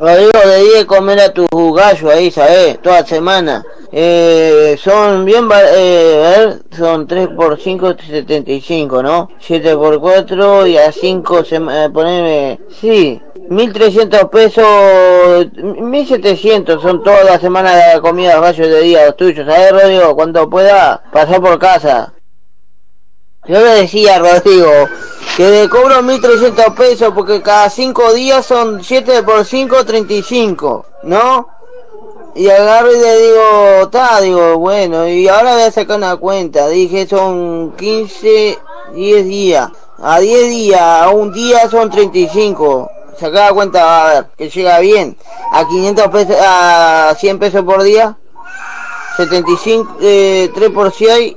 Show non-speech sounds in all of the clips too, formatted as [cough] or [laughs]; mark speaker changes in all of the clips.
Speaker 1: Rodrigo, le di de comer a tu gallo ahí, ¿sabes? Toda semana. Eh, son bien, eh, a ver, son 3 por 5, 75, ¿no? 7 por 4 y a 5, se, eh, poneme, sí, 1300 pesos, 1700 son toda la semana de comida de gallos de día, los tuyos, ¿sabes, Rodrigo? Cuando pueda, pasar por casa. Yo le decía Rodrigo que le cobro 1300 pesos porque cada 5 días son 7 por 5, 35, ¿no? Y agarro y le digo, está, digo, bueno, y ahora voy a sacar una cuenta. Dije, son 15, 10 días. A 10 días, a un día son 35. Sacá la cuenta, a ver, que llega bien. A 500 pesos, a 100 pesos por día. 75, eh, 3 por 6,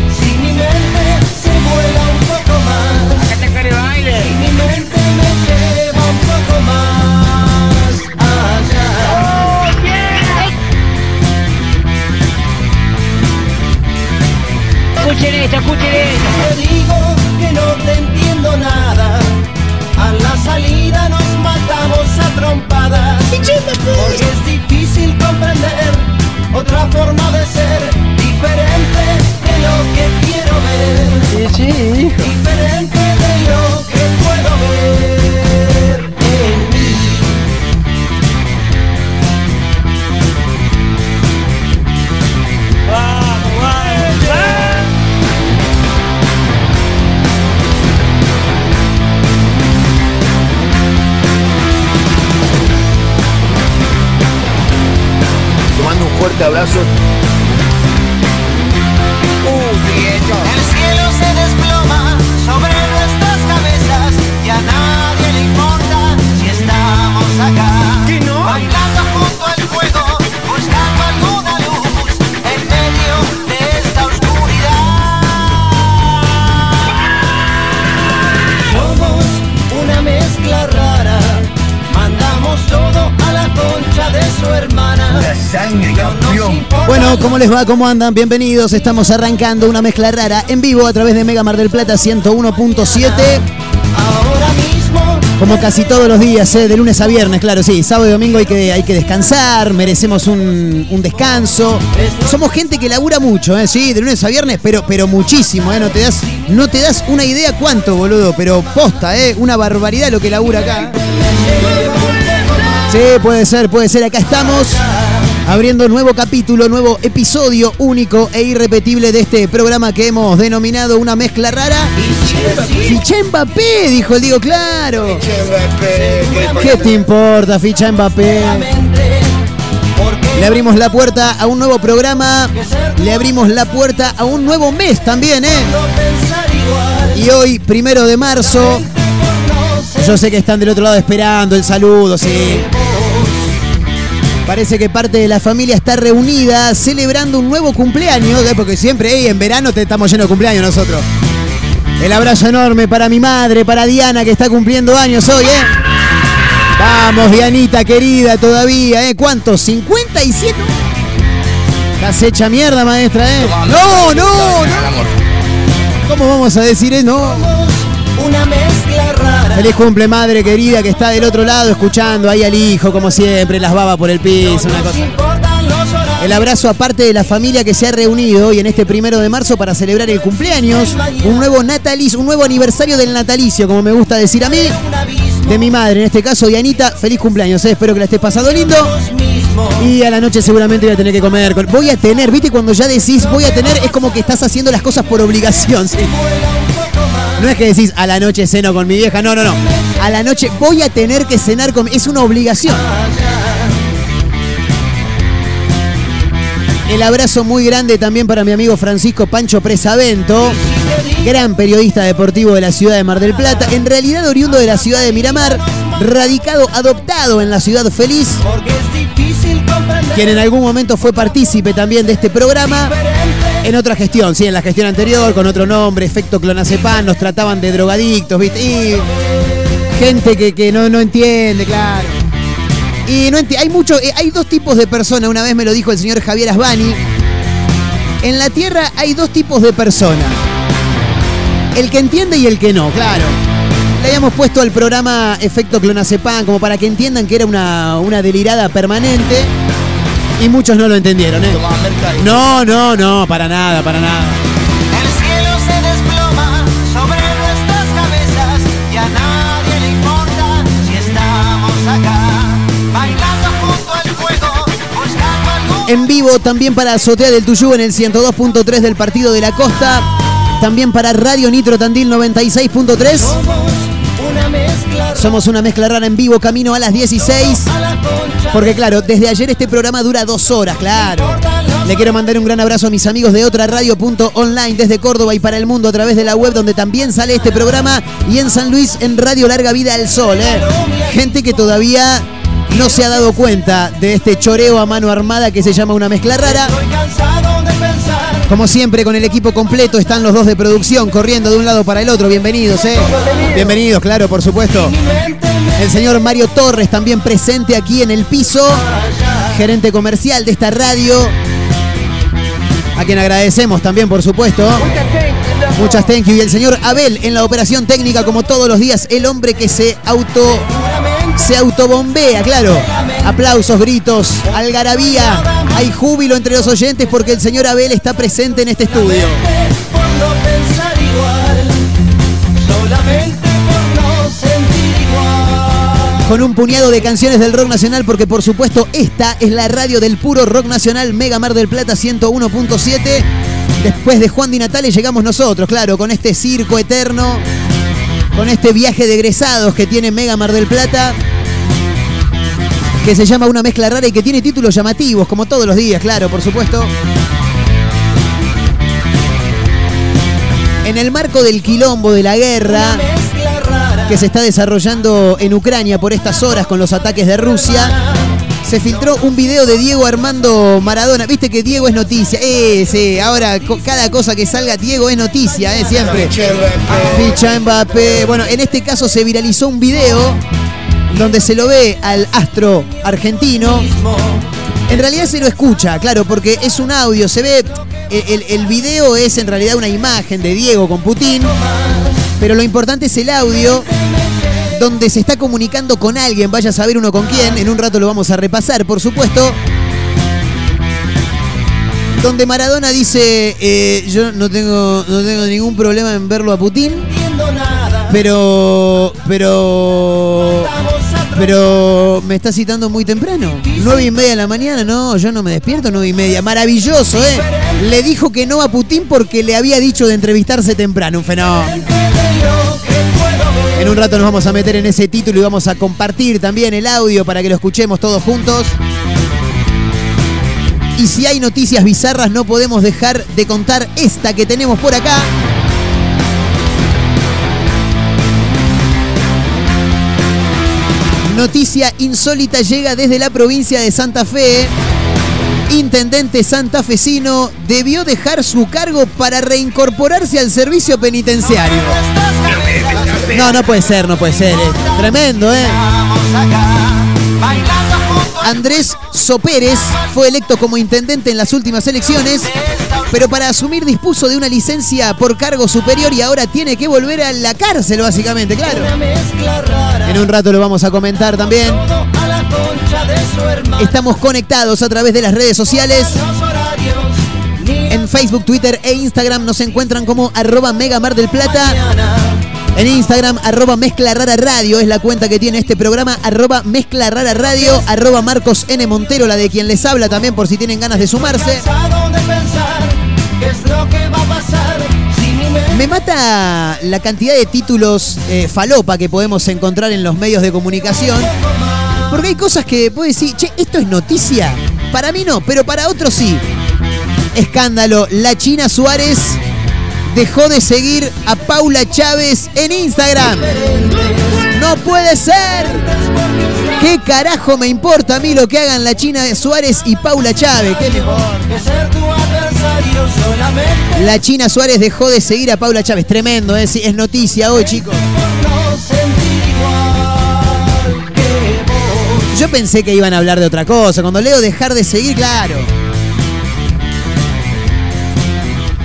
Speaker 2: otra forma de ser diferente de lo que ver. Diferente de lo que puedo ver en mí.
Speaker 3: Te mando un fuerte abrazo.
Speaker 2: Su hermana.
Speaker 3: La sangre, campeón.
Speaker 4: Bueno, ¿cómo les va? ¿Cómo andan? Bienvenidos. Estamos arrancando una mezcla rara en vivo a través de Mega Mar del Plata 101.7.
Speaker 2: ahora mismo.
Speaker 4: Como casi todos los días, ¿eh? de lunes a viernes, claro, sí. Sábado y domingo hay que, hay que descansar, merecemos un, un descanso. Somos gente que labura mucho, ¿eh? sí, de lunes a viernes, pero, pero muchísimo, ¿eh? No te, das, no te das una idea cuánto, boludo, pero posta, ¿eh? Una barbaridad lo que labura acá. Sí, puede ser, puede ser. Acá estamos abriendo nuevo capítulo, nuevo episodio único e irrepetible de este programa que hemos denominado una mezcla rara. Ficha Mbappé, dijo el Diego, claro. ¿Qué te importa, ficha Mbappé? Le abrimos la puerta a un nuevo programa, le abrimos la puerta a un nuevo mes también, ¿eh? Y hoy, primero de marzo, yo sé que están del otro lado esperando el saludo, sí. Parece que parte de la familia está reunida celebrando un nuevo cumpleaños, ¿eh? porque siempre ey, en verano te estamos llenos de cumpleaños nosotros. El abrazo enorme para mi madre, para Diana que está cumpliendo años hoy, ¿eh? Vamos, Dianita querida, todavía, ¿eh? ¿Cuántos? ¿57? Estás hecha mierda, maestra, ¿eh? No, no, no. ¿Cómo vamos a decir eso? No.
Speaker 2: Una rara.
Speaker 4: Feliz cumple, madre querida, que está del otro lado escuchando ahí al hijo, como siempre, las babas por el piso, El abrazo aparte de la familia que se ha reunido hoy en este primero de marzo para celebrar el cumpleaños, un nuevo natalicio, un nuevo aniversario del natalicio, como me gusta decir a mí, de mi madre, en este caso Dianita, feliz cumpleaños, eh, espero que la estés pasando lindo. Y a la noche seguramente voy a tener que comer. Voy a tener, viste, cuando ya decís voy a tener, es como que estás haciendo las cosas por obligación. No es que decís a la noche ceno con mi vieja, no, no, no. A la noche voy a tener que cenar con. Es una obligación. El abrazo muy grande también para mi amigo Francisco Pancho Presavento, gran periodista deportivo de la ciudad de Mar del Plata, en realidad oriundo de la ciudad de Miramar, radicado, adoptado en la ciudad feliz, quien en algún momento fue partícipe también de este programa. En otra gestión, sí, en la gestión anterior, con otro nombre, efecto clonazepam, nos trataban de drogadictos, ¿viste? Y gente que, que no, no entiende, claro. Y no enti- hay mucho, eh, hay dos tipos de personas, una vez me lo dijo el señor Javier Asbani. En la Tierra hay dos tipos de personas. El que entiende y el que no, claro. Le habíamos puesto al programa Efecto Clonazepam como para que entiendan que era una, una delirada permanente. Y muchos no lo entendieron, ¿eh? No, no, no, para nada, para nada.
Speaker 2: El cielo se desploma sobre nuestras cabezas y a nadie le importa si estamos acá, bailando junto al fuego, buscando algún
Speaker 4: En vivo también para Azotea del Tuyú en el 102.3 del Partido de la Costa. También para Radio Nitro Tandil 96.3.
Speaker 2: Somos una mezcla
Speaker 4: rara en vivo, camino a las 16.
Speaker 2: a la concha.
Speaker 4: Porque claro, desde ayer este programa dura dos horas, claro. Le quiero mandar un gran abrazo a mis amigos de otra radio.online desde Córdoba y para el mundo a través de la web donde también sale este programa y en San Luis en Radio Larga Vida al Sol. ¿eh? Gente que todavía no se ha dado cuenta de este choreo a mano armada que se llama una mezcla rara. Como siempre, con el equipo completo están los dos de producción corriendo de un lado para el otro. Bienvenidos, ¿eh? Bienvenidos, claro, por supuesto. El señor Mario Torres también presente aquí en el piso, gerente comercial de esta radio, a quien agradecemos también, por supuesto. Muchas thank you. Y el señor Abel en la operación técnica, como todos los días, el hombre que se auto se autobombea, claro. Aplausos, gritos, algarabía. Hay júbilo entre los oyentes porque el señor Abel está presente en este estudio.
Speaker 2: por no pensar igual, solamente por no sentir igual.
Speaker 4: Con un puñado de canciones del rock nacional porque por supuesto esta es la radio del puro rock nacional Mega Mar del Plata 101.7. Después de Juan Di Natale llegamos nosotros, claro, con este circo eterno, con este viaje de egresados que tiene Mega Mar del Plata. Que se llama Una mezcla rara y que tiene títulos llamativos, como todos los días, claro, por supuesto. En el marco del quilombo de la guerra que se está desarrollando en Ucrania por estas horas con los ataques de Rusia, se filtró un video de Diego Armando Maradona. Viste que Diego es noticia. Eh, sí, ahora co- cada cosa que salga Diego es noticia, eh, siempre. Ficha Mbappé. Bueno, en este caso se viralizó un video donde se lo ve al astro argentino. En realidad se lo escucha, claro, porque es un audio, se ve. El, el- video es en realidad una imagen de Diego con Putin, pero lo importante es el audio donde se está comunicando con alguien, vaya a saber uno con quién, en un rato lo vamos a repasar, por supuesto. Donde Maradona dice, eh, yo no tengo, no tengo ningún problema en verlo a Putin, pero, pero, pero me está citando muy temprano. Nueve y media de la mañana, no, yo no me despierto nueve y media. Maravilloso, ¿eh? Le dijo que no a Putin porque le había dicho de entrevistarse temprano, un fenómeno. En un rato nos vamos a meter en ese título y vamos a compartir también el audio para que lo escuchemos todos juntos. Y si hay noticias bizarras, no podemos dejar de contar esta que tenemos por acá. Noticia insólita llega desde la provincia de Santa Fe. Intendente santafesino debió dejar su cargo para reincorporarse al servicio penitenciario. No, no puede ser, no puede ser. Tremendo, ¿eh? Andrés Sopérez fue electo como intendente en las últimas elecciones, pero para asumir dispuso de una licencia por cargo superior y ahora tiene que volver a la cárcel, básicamente, claro. En un rato lo vamos a comentar también. Estamos conectados a través de las redes sociales. En Facebook, Twitter e Instagram nos encuentran como arroba Mega Mar del Plata. En Instagram, arroba Mezcla Rara Radio es la cuenta que tiene este programa, arroba Mezcla Rara Radio, arroba Marcos N. Montero, la de quien les habla también por si tienen ganas de sumarse.
Speaker 2: Qué es lo que va a pasar
Speaker 4: Me mata la cantidad de títulos eh, falopa que podemos encontrar en los medios de comunicación. Porque hay cosas que puedes decir, che, esto es noticia. Para mí no, pero para otros sí. Escándalo, la China Suárez dejó de seguir a Paula Chávez en Instagram. No puede ser. ¿Qué carajo me importa a mí lo que hagan la China Suárez y Paula Chávez? La China Suárez dejó de seguir a Paula Chávez. Tremendo, ¿eh? Es noticia hoy, chicos. Yo pensé que iban a hablar de otra cosa. Cuando leo dejar de seguir, claro.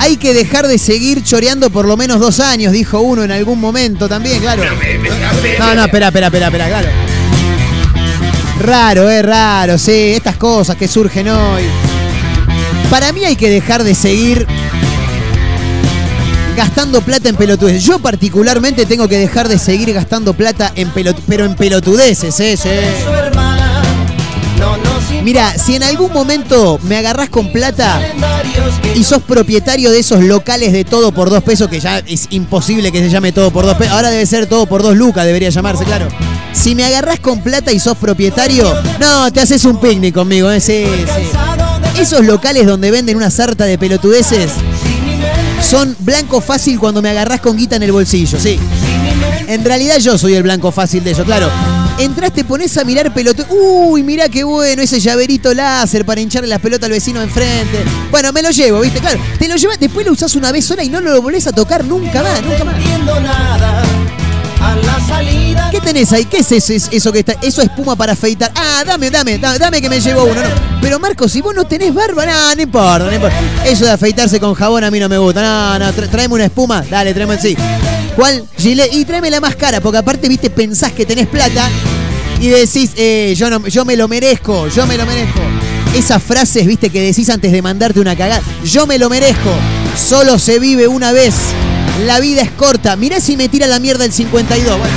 Speaker 4: Hay que dejar de seguir choreando por lo menos dos años, dijo uno en algún momento también, claro. No, no, espera, espera, espera, espera, claro. Raro, eh, raro, sí, estas cosas que surgen hoy. Para mí hay que dejar de seguir gastando plata en pelotudeces. Yo particularmente tengo que dejar de seguir gastando plata en pelot pero en pelotudeces, eh, sí. Mira, si en algún momento me agarrás con plata y sos propietario de esos locales de todo por dos pesos, que ya es imposible que se llame todo por dos pesos, ahora debe ser todo por dos lucas, debería llamarse, claro. Si me agarrás con plata y sos propietario, no, te haces un picnic conmigo, ¿eh? Sí, sí. Esos locales donde venden una sarta de pelotudeces son blanco fácil cuando me agarrás con guita en el bolsillo, sí. En realidad yo soy el blanco fácil de ellos, claro. Entrás, te pones a mirar pelotudo. Uy, mirá qué bueno ese llaverito láser para hincharle las pelotas al vecino enfrente. Bueno, me lo llevo, ¿viste? Claro, te lo llevas, después lo usás una vez sola y no lo volvés a tocar nunca más, nunca
Speaker 2: no
Speaker 4: más.
Speaker 2: entiendo nada a la salida
Speaker 4: ¿Qué tenés ahí? ¿Qué es eso, es- eso que está? Eso es espuma para afeitar. Ah, dame, dame, dame, dame que me llevo uno. No. Pero Marco, si vos no tenés barba, no, no importa, no importa. Eso de afeitarse con jabón a mí no me gusta. No, no, tra- tráeme una espuma. Dale, tráeme sí. ¿Cuál? Y tráeme la más cara, porque aparte, viste, pensás que tenés plata y decís, eh, yo, no, yo me lo merezco, yo me lo merezco. Esas frases, viste, que decís antes de mandarte una cagada. Yo me lo merezco. Solo se vive una vez. La vida es corta. Mirá si me tira la mierda el 52. Bueno.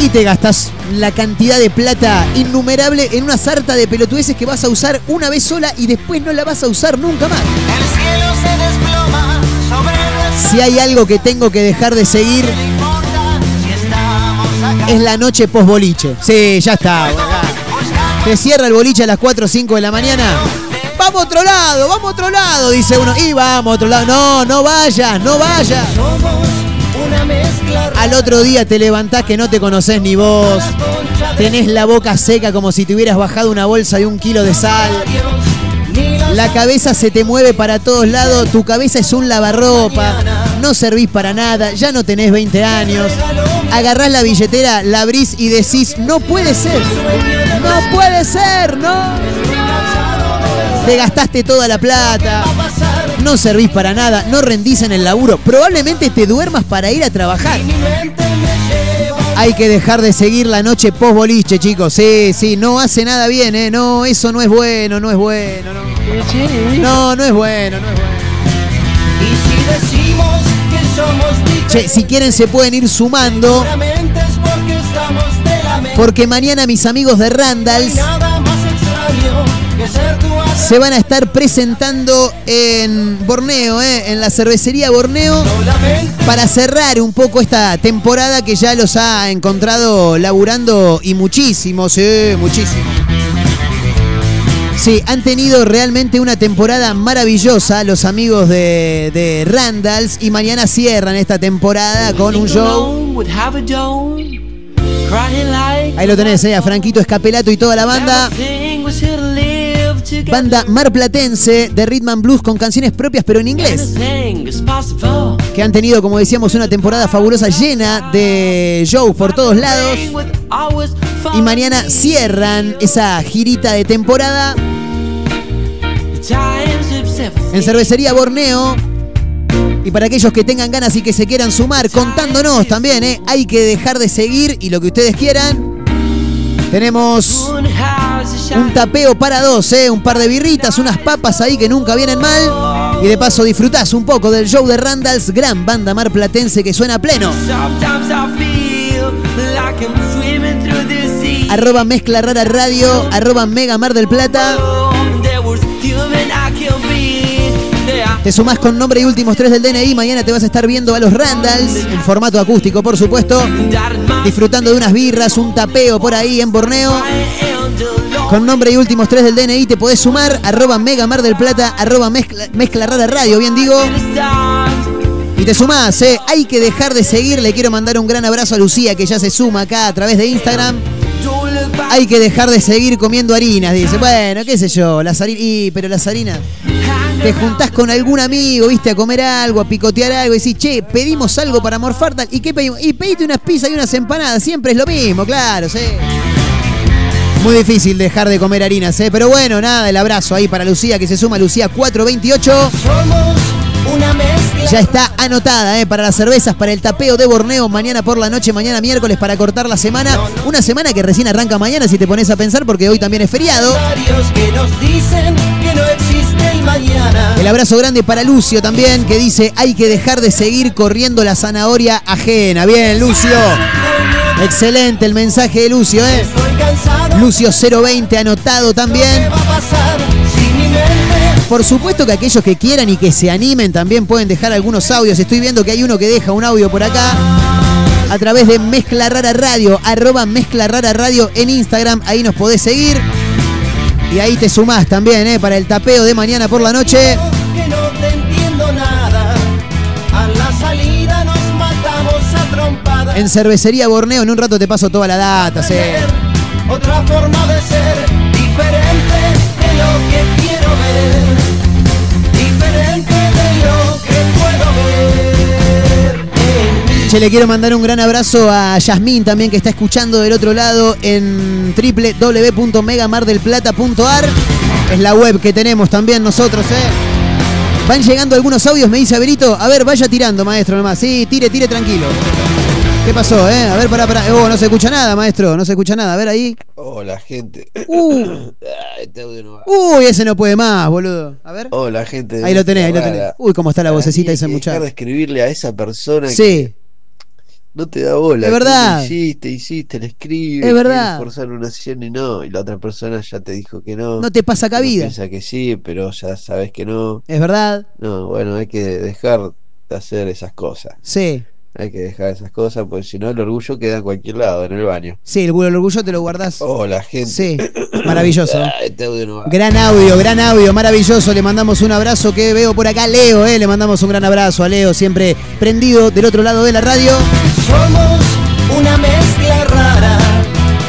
Speaker 4: Y te gastas la cantidad de plata innumerable en una sarta de pelotudeces que vas a usar una vez sola y después no la vas a usar nunca más.
Speaker 2: el cielo se desploma
Speaker 4: Si hay algo que tengo que dejar de seguir es la noche post boliche. Sí, ya está. Te cierra el boliche a las 4 o 5 de la mañana. Vamos a otro lado, vamos a otro lado, dice uno. Y vamos a otro lado. No, no vayas, no vayas.
Speaker 2: somos una mezcla
Speaker 4: Al otro día te levantás que no te conoces ni vos. Tenés la boca seca como si te hubieras bajado una bolsa de un kilo de sal. La cabeza se te mueve para todos lados, tu cabeza es un lavarropa, no servís para nada, ya no tenés 20 años. Agarrás la billetera, la abrís y decís, no puede ser, no puede ser, no. Te gastaste toda la plata, no servís para nada, no rendís en el laburo, probablemente te duermas para ir a trabajar. Hay que dejar de seguir la noche post boliche, chicos. Sí, sí, no hace nada bien, ¿eh? No, eso no es bueno, no es bueno, no. No, no es bueno, no es bueno.
Speaker 2: y si decimos que somos
Speaker 4: Che, si quieren se pueden ir sumando,
Speaker 2: porque
Speaker 4: mañana mis amigos de Randalls se van a estar presentando en Borneo, ¿eh? en la cervecería Borneo, para cerrar un poco esta temporada que ya los ha encontrado laburando y muchísimo, sí, muchísimo. Sí, han tenido realmente una temporada maravillosa los amigos de, de Randalls y mañana cierran esta temporada con un show. Ahí lo tenés, ¿eh? a Franquito Escapelato y toda la banda. Banda marplatense de Rhythm and Blues con canciones propias pero en inglés. Que han tenido, como decíamos, una temporada fabulosa llena de shows por todos lados. Y mañana cierran esa girita de temporada en Cervecería Borneo. Y para aquellos que tengan ganas y que se quieran sumar, contándonos también, ¿eh? hay que dejar de seguir y lo que ustedes quieran. Tenemos un tapeo para dos, ¿eh? un par de birritas, unas papas ahí que nunca vienen mal. Y de paso disfrutás un poco del show de Randalls, gran banda marplatense que suena a pleno. Arroba Mezcla Rara Radio, arroba Mega Mar del Plata. Te sumás con nombre y últimos tres del DNI. Mañana te vas a estar viendo a los Randalls en formato acústico, por supuesto. Disfrutando de unas birras, un tapeo por ahí en Borneo. Con nombre y últimos tres del DNI te podés sumar. Arroba Mega Mar Plata, arroba mezcla Rara Radio, bien digo. Y te sumás, ¿eh? Hay que dejar de seguir. Le quiero mandar un gran abrazo a Lucía, que ya se suma acá a través de Instagram. Hay que dejar de seguir comiendo harinas, dice. Bueno, qué sé yo, las harinas. Y, pero las harinas. Te juntás con algún amigo, viste, a comer algo, a picotear algo, y decís, che, pedimos algo para morfar tal. ¿Y qué pedimos? Y pediste unas pizzas y unas empanadas. Siempre es lo mismo, claro, sí. Muy difícil dejar de comer harinas, ¿eh? Pero bueno, nada, el abrazo ahí para Lucía, que se suma Lucía 428.
Speaker 2: Somos una mezcla.
Speaker 4: Ya está anotada ¿eh? para las cervezas, para el tapeo de Borneo, mañana por la noche, mañana miércoles para cortar la semana. Una semana que recién arranca mañana si te pones a pensar porque hoy también es feriado.
Speaker 2: Varios que nos dicen que no existe el mañana.
Speaker 4: El abrazo grande para Lucio también que dice hay que dejar de seguir corriendo la zanahoria ajena. Bien, Lucio. Excelente el mensaje de Lucio, ¿eh?
Speaker 2: Estoy cansado.
Speaker 4: Lucio 020 anotado
Speaker 2: ¿Qué
Speaker 4: también. Por supuesto que aquellos que quieran y que se animen también pueden dejar algunos audios. Estoy viendo que hay uno que deja un audio por acá. A través de Mezcla Rara Radio, arroba Mezcla Rara Radio en Instagram. Ahí nos podés seguir. Y ahí te sumás también, ¿eh? Para el tapeo de mañana por la noche. En Cervecería Borneo, en un rato te paso toda la data, sí.
Speaker 2: Otra forma de ser diferente de lo que quiero ver. Diferente de lo que puedo ver.
Speaker 4: Che, le quiero mandar un gran abrazo a Yasmín también que está escuchando del otro lado en www.megamardelplata.ar. Es la web que tenemos también nosotros, ¿eh? Van llegando algunos audios, me dice Averito. A ver, vaya tirando, maestro, nomás. Sí, tire, tire tranquilo. ¿Qué pasó, eh? A ver, pará, pará. Oh, no se escucha nada, maestro. No se escucha nada. A ver ahí.
Speaker 3: Hola, gente.
Speaker 4: Uh, [laughs]
Speaker 3: Ah, este audio no va.
Speaker 4: uy, ese no puede más, boludo. A ver.
Speaker 3: Hola, gente.
Speaker 4: Ahí lo tenés, ahí lo tenés. Uy, cómo está la vocecita ese
Speaker 3: dejar de
Speaker 4: muchacho.
Speaker 3: escribirle a esa persona
Speaker 4: Sí.
Speaker 3: que no te da bola.
Speaker 4: Es verdad.
Speaker 3: Hiciste, hiciste, le escribe.
Speaker 4: Es verdad.
Speaker 3: forzar una sesión y no. Y la otra persona ya te dijo que no.
Speaker 4: No te pasa cabida.
Speaker 3: Piensa que sí, pero ya sabes que no.
Speaker 4: Es verdad.
Speaker 3: No, bueno, hay que dejar de hacer esas cosas.
Speaker 4: Sí.
Speaker 3: Hay que dejar esas cosas, porque si no, el orgullo queda en cualquier lado, en el baño.
Speaker 4: Sí, el, el orgullo te lo guardás.
Speaker 3: Hola, gente.
Speaker 4: Sí. [coughs] Maravilloso.
Speaker 3: Ah, este audio no va.
Speaker 4: Gran audio, gran audio, maravilloso. Le mandamos un abrazo que veo por acá, Leo, eh. Le mandamos un gran abrazo a Leo, siempre prendido del otro lado de la radio.
Speaker 2: Somos una mezcla rara.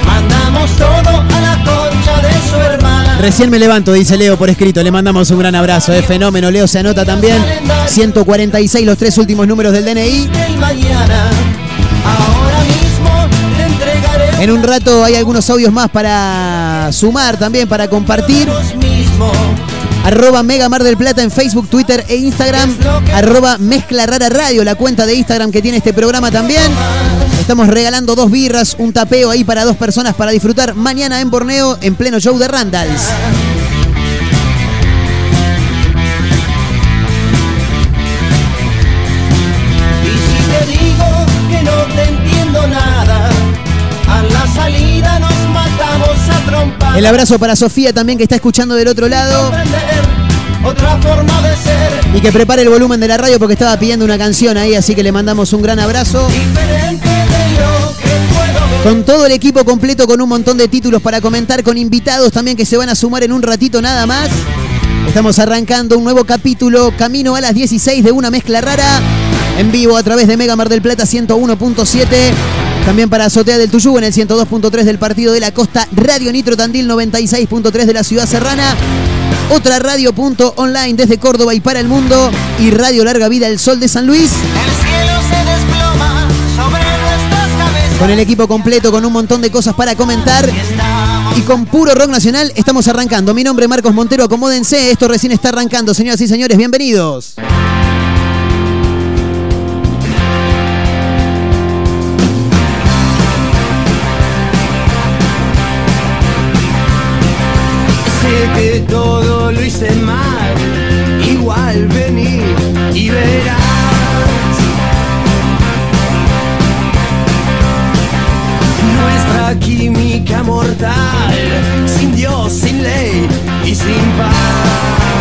Speaker 2: Mandamos todo a la concha de su hermana.
Speaker 4: Recién me levanto, dice Leo por escrito. Le mandamos un gran abrazo, eh. Fenómeno, Leo se anota también. 146 los tres últimos números del DNI. En un rato hay algunos audios más para sumar también, para compartir. Arroba Mega Mar del Plata en Facebook, Twitter e Instagram. Arroba Mezcla Rara Radio, la cuenta de Instagram que tiene este programa también. Estamos regalando dos birras, un tapeo ahí para dos personas para disfrutar mañana en Borneo en pleno show de Randalls.
Speaker 2: Y si te digo que no te entiendo nada, a la salida nos matamos a trompadas.
Speaker 4: El abrazo para Sofía también que está escuchando del otro lado
Speaker 2: Comprender Otra forma de ser
Speaker 4: y que prepare el volumen de la radio porque estaba pidiendo una canción ahí, así que le mandamos un gran abrazo.
Speaker 2: diferente
Speaker 4: Con todo el equipo completo, con un montón de títulos para comentar, con invitados también que se van a sumar en un ratito nada más. Estamos arrancando un nuevo capítulo, camino a las 16 de una mezcla rara, en vivo a través de Mega Mar del Plata 101.7. También para Azotea del Tuyú en el 102.3 del Partido de la Costa, Radio Nitro Tandil 96.3 de la Ciudad Serrana, otra radio punto online desde Córdoba y para el mundo y Radio Larga Vida El Sol de San Luis.
Speaker 2: El cielo se
Speaker 4: con el equipo completo, con un montón de cosas para comentar. Y con puro rock nacional estamos arrancando. Mi nombre es Marcos Montero, acomódense, esto recién está arrancando. Señoras y señores, bienvenidos.
Speaker 5: Sé que todo lo hice química mortal, sin Dios, sin ley y sin paz.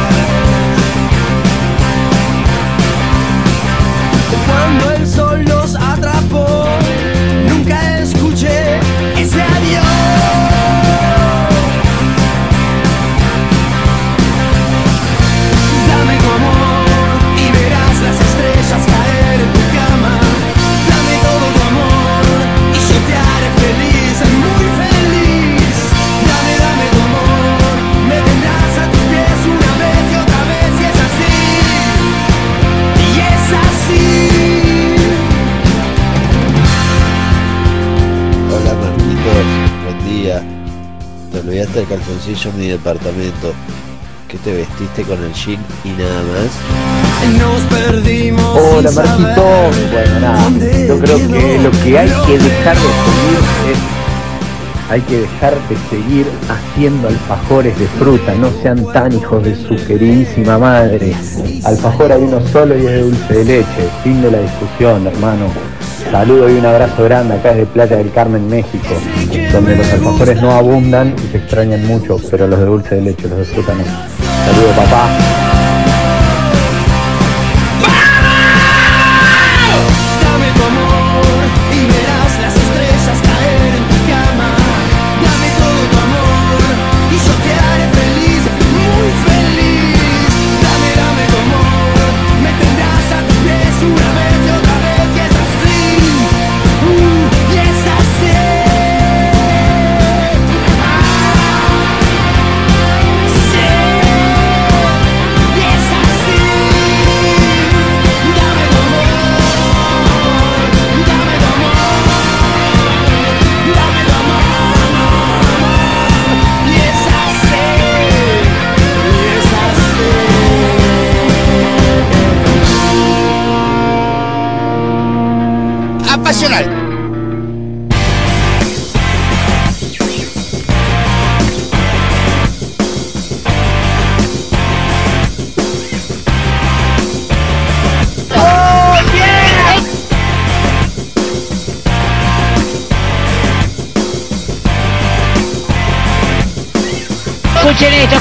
Speaker 5: El
Speaker 3: calzoncillo en mi departamento. ¿Qué te vestiste con el jean y nada más?
Speaker 5: Nos perdimos.
Speaker 6: Hola Marquito, bueno nada, yo creo que lo que hay que dejar de
Speaker 5: que
Speaker 6: seguir es, hay que dejar de seguir haciendo alfajores de fruta, no sean tan hijos de su queridísima madre. Alfajor hay uno solo y es de dulce de leche, fin de la discusión hermano. Saludo y un abrazo grande acá desde Playa del Carmen, México, donde los alfajores no abundan y se extrañan mucho, pero los de dulce de leche, los de fruta no. Saludo papá.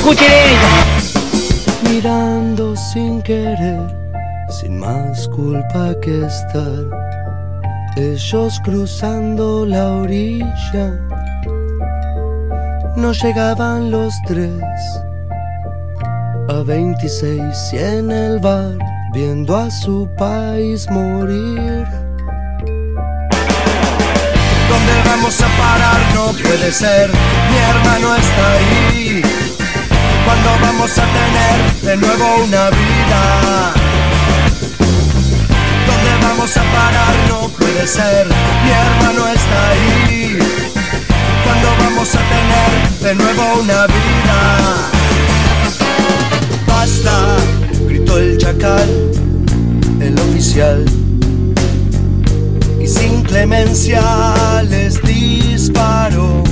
Speaker 7: Escuchen
Speaker 5: mirando sin querer, sin más culpa que estar. Ellos cruzando la orilla, no llegaban los tres. A 26 y en el bar, viendo a su país morir. ¿Dónde vamos a parar? No puede ser, mi hermano está ahí. ¿Cuándo vamos a tener de nuevo una vida? ¿Dónde vamos a parar? No puede ser, mi hermano está ahí. ¿Cuándo vamos a tener de nuevo una vida? Basta, gritó el chacal, el oficial y sin clemencia les disparó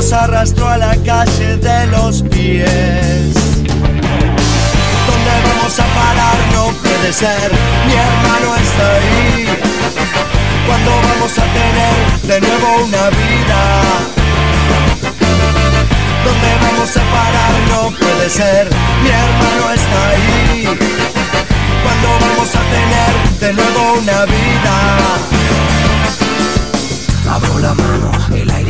Speaker 5: los arrastró a la calle de los pies. ¿Dónde vamos a parar? No puede ser, mi hermano está ahí. ¿Cuándo vamos a tener de nuevo una vida? ¿Dónde vamos a parar? No puede ser, mi hermano está ahí. ¿Cuándo vamos a tener de nuevo una vida?
Speaker 8: Abro la mano, el aire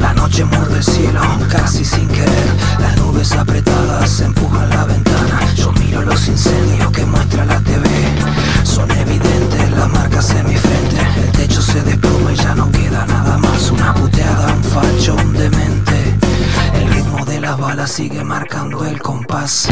Speaker 8: la noche muerde el cielo, casi sin querer. Las nubes apretadas empujan la ventana. Yo miro los incendios que muestra la TV. Son evidentes las marcas en mi frente. El techo se desploma y ya no queda nada más. Una puteada, un facho, un demente. El ritmo de las balas sigue marcando el compás.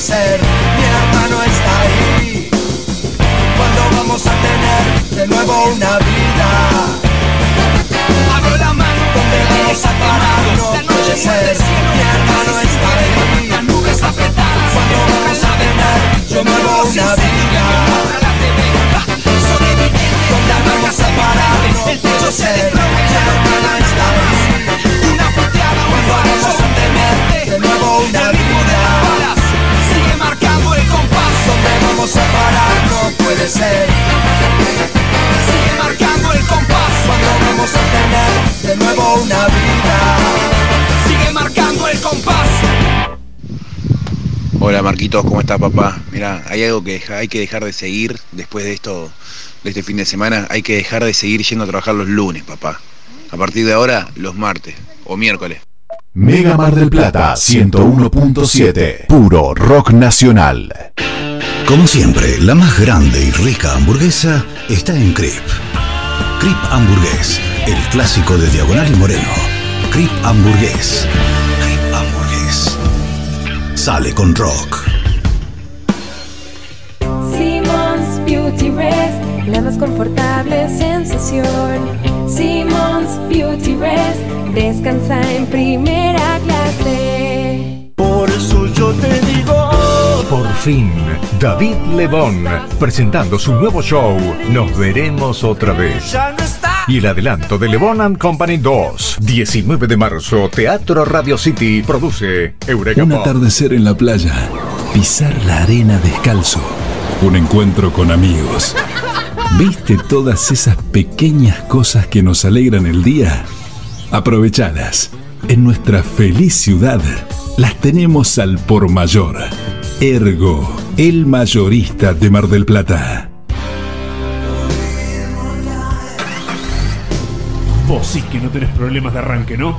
Speaker 2: Mi hermano está ahí. Cuando vamos a tener de nuevo una vida.
Speaker 9: Abro la mano,
Speaker 2: ¿Dónde vamos a parar? No
Speaker 9: la noche
Speaker 2: ser, mi hermano está ahí.
Speaker 9: las nubes apretadas
Speaker 2: Cuando vamos a tener de nuevo una vida. ¿Dónde vamos a parar?
Speaker 9: señalables,
Speaker 2: No
Speaker 9: el techo se desploma ya no
Speaker 2: está puede ser.
Speaker 9: Sigue marcando el compás.
Speaker 2: Cuando vamos a tener de nuevo una vida.
Speaker 9: Sigue marcando el compás.
Speaker 10: Hola Marquitos, ¿cómo estás papá? Mira, hay algo que deja- hay que dejar de seguir después de esto, de este fin de semana, hay que dejar de seguir yendo a trabajar los lunes, papá. A partir de ahora, los martes o miércoles.
Speaker 11: Mega Mar del Plata 101.7. Puro rock nacional.
Speaker 12: Como siempre, la más grande y rica hamburguesa está en Crip. Crip Hamburgués, el clásico de Diagonal y Moreno. Crip Hamburgués. Crip Hamburgués. Sale con rock.
Speaker 13: Simmons Beauty Rest, la más confortable sensación. Simmons Beauty Rest, descansa en primera clase.
Speaker 2: Por eso yo te digo.
Speaker 5: Por fin, David Lebón, presentando su nuevo show, Nos veremos otra vez. Y el adelanto de Lebón and Company 2, 19 de marzo, Teatro Radio City, produce Eureka
Speaker 11: Un atardecer en la playa. Pisar la arena descalzo. Un encuentro con amigos. ¿Viste todas esas pequeñas cosas que nos alegran el día? Aprovechadas. En nuestra feliz ciudad las tenemos al por mayor. Ergo, el mayorista de Mar del Plata.
Speaker 14: Vos sí que no tenés problemas de arranque, ¿no?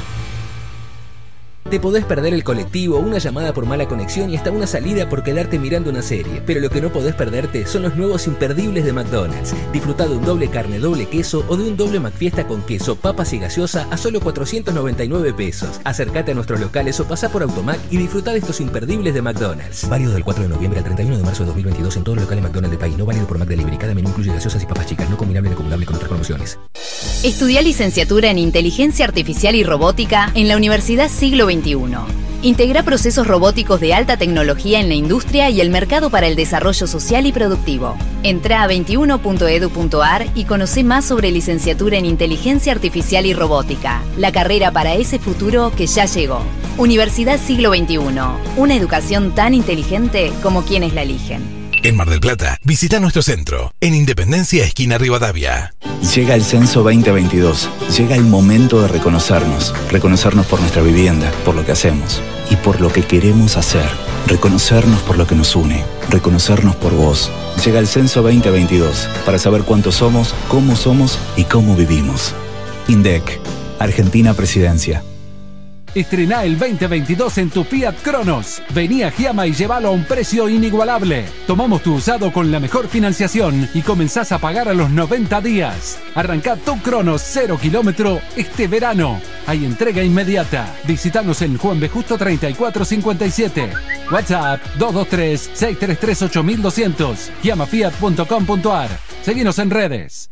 Speaker 15: Te podés perder el colectivo, una llamada por mala conexión y hasta una salida por quedarte mirando una serie. Pero lo que no podés perderte son los nuevos imperdibles de McDonald's. Disfruta de un doble carne, doble queso o de un doble McFiesta con queso, papas y gaseosa a solo 499 pesos. Acércate a nuestros locales o pasa por Automac y disfruta de estos imperdibles de McDonald's. Válido del 4 de noviembre al 31 de marzo de 2022 en todos los locales McDonald's del país. No válido por McDelivery. Cada menú incluye gaseosas y papas chicas. No combinable ni acumulable con otras promociones.
Speaker 16: Estudia licenciatura en Inteligencia Artificial y Robótica en la Universidad Siglo Integra procesos robóticos de alta tecnología en la industria y el mercado para el desarrollo social y productivo. Entra a 21.edu.ar y conoce más sobre licenciatura en Inteligencia Artificial y Robótica, la carrera para ese futuro que ya llegó. Universidad Siglo XXI, una educación tan inteligente como quienes la eligen.
Speaker 17: En Mar del Plata, visita nuestro centro, en Independencia, esquina Rivadavia.
Speaker 18: Llega el censo 2022. Llega el momento de reconocernos. Reconocernos por nuestra vivienda, por lo que hacemos y por lo que queremos hacer. Reconocernos por lo que nos une. Reconocernos por vos. Llega el censo 2022 para saber cuántos somos, cómo somos y cómo vivimos. INDEC, Argentina Presidencia.
Speaker 19: Estrená el 2022 en tu Fiat Cronos. Vení a Giama y llévalo a un precio inigualable. Tomamos tu usado con la mejor financiación y comenzás a pagar a los 90 días. Arrancá tu Cronos 0 kilómetro este verano. Hay entrega inmediata. Visítanos en Juan B. Justo 3457. WhatsApp 223-633-8200. Giamafiat.com.ar. Seguinos en redes.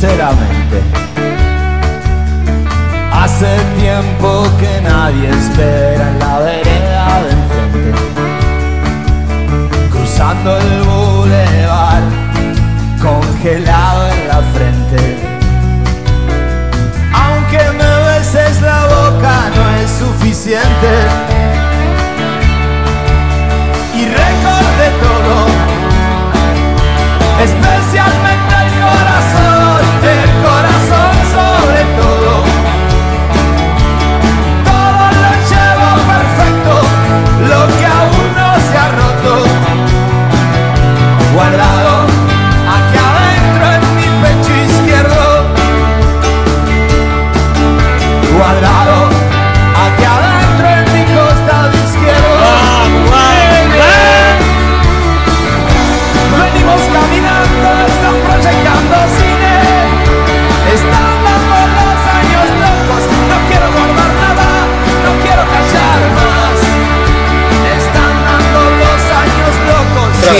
Speaker 5: Sinceramente, hace tiempo que nadie espera en la vereda del frente, cruzando el bulevar, congelado en la frente. Aunque me beses la boca, no es suficiente. Y recordé todo, especialmente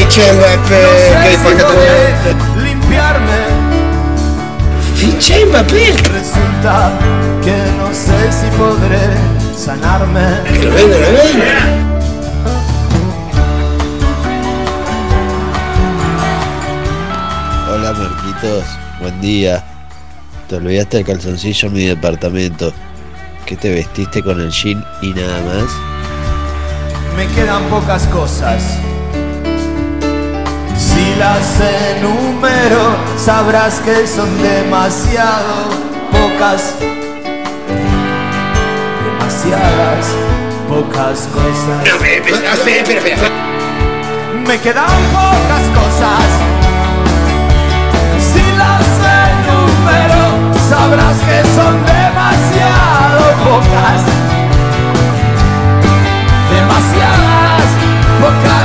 Speaker 5: locos.
Speaker 20: Fiche Mbappé,
Speaker 5: no sé si podré limpiarme.
Speaker 20: Mbappé.
Speaker 5: Resulta que no sé si podré sanarme.
Speaker 20: lo vende, lo vende.
Speaker 3: Hola Marquitos, buen día. Te olvidaste el calzoncillo en mi departamento. ¿Qué te vestiste con el jean y nada más?
Speaker 5: Me quedan pocas cosas. Las enumero, sabrás que son demasiado pocas. Demasiadas pocas cosas.
Speaker 20: No, espera, espera, espera, espera, espera.
Speaker 5: Me quedan pocas cosas. Si las enumero, sabrás que son demasiado pocas. Demasiadas pocas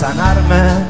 Speaker 5: sanarme.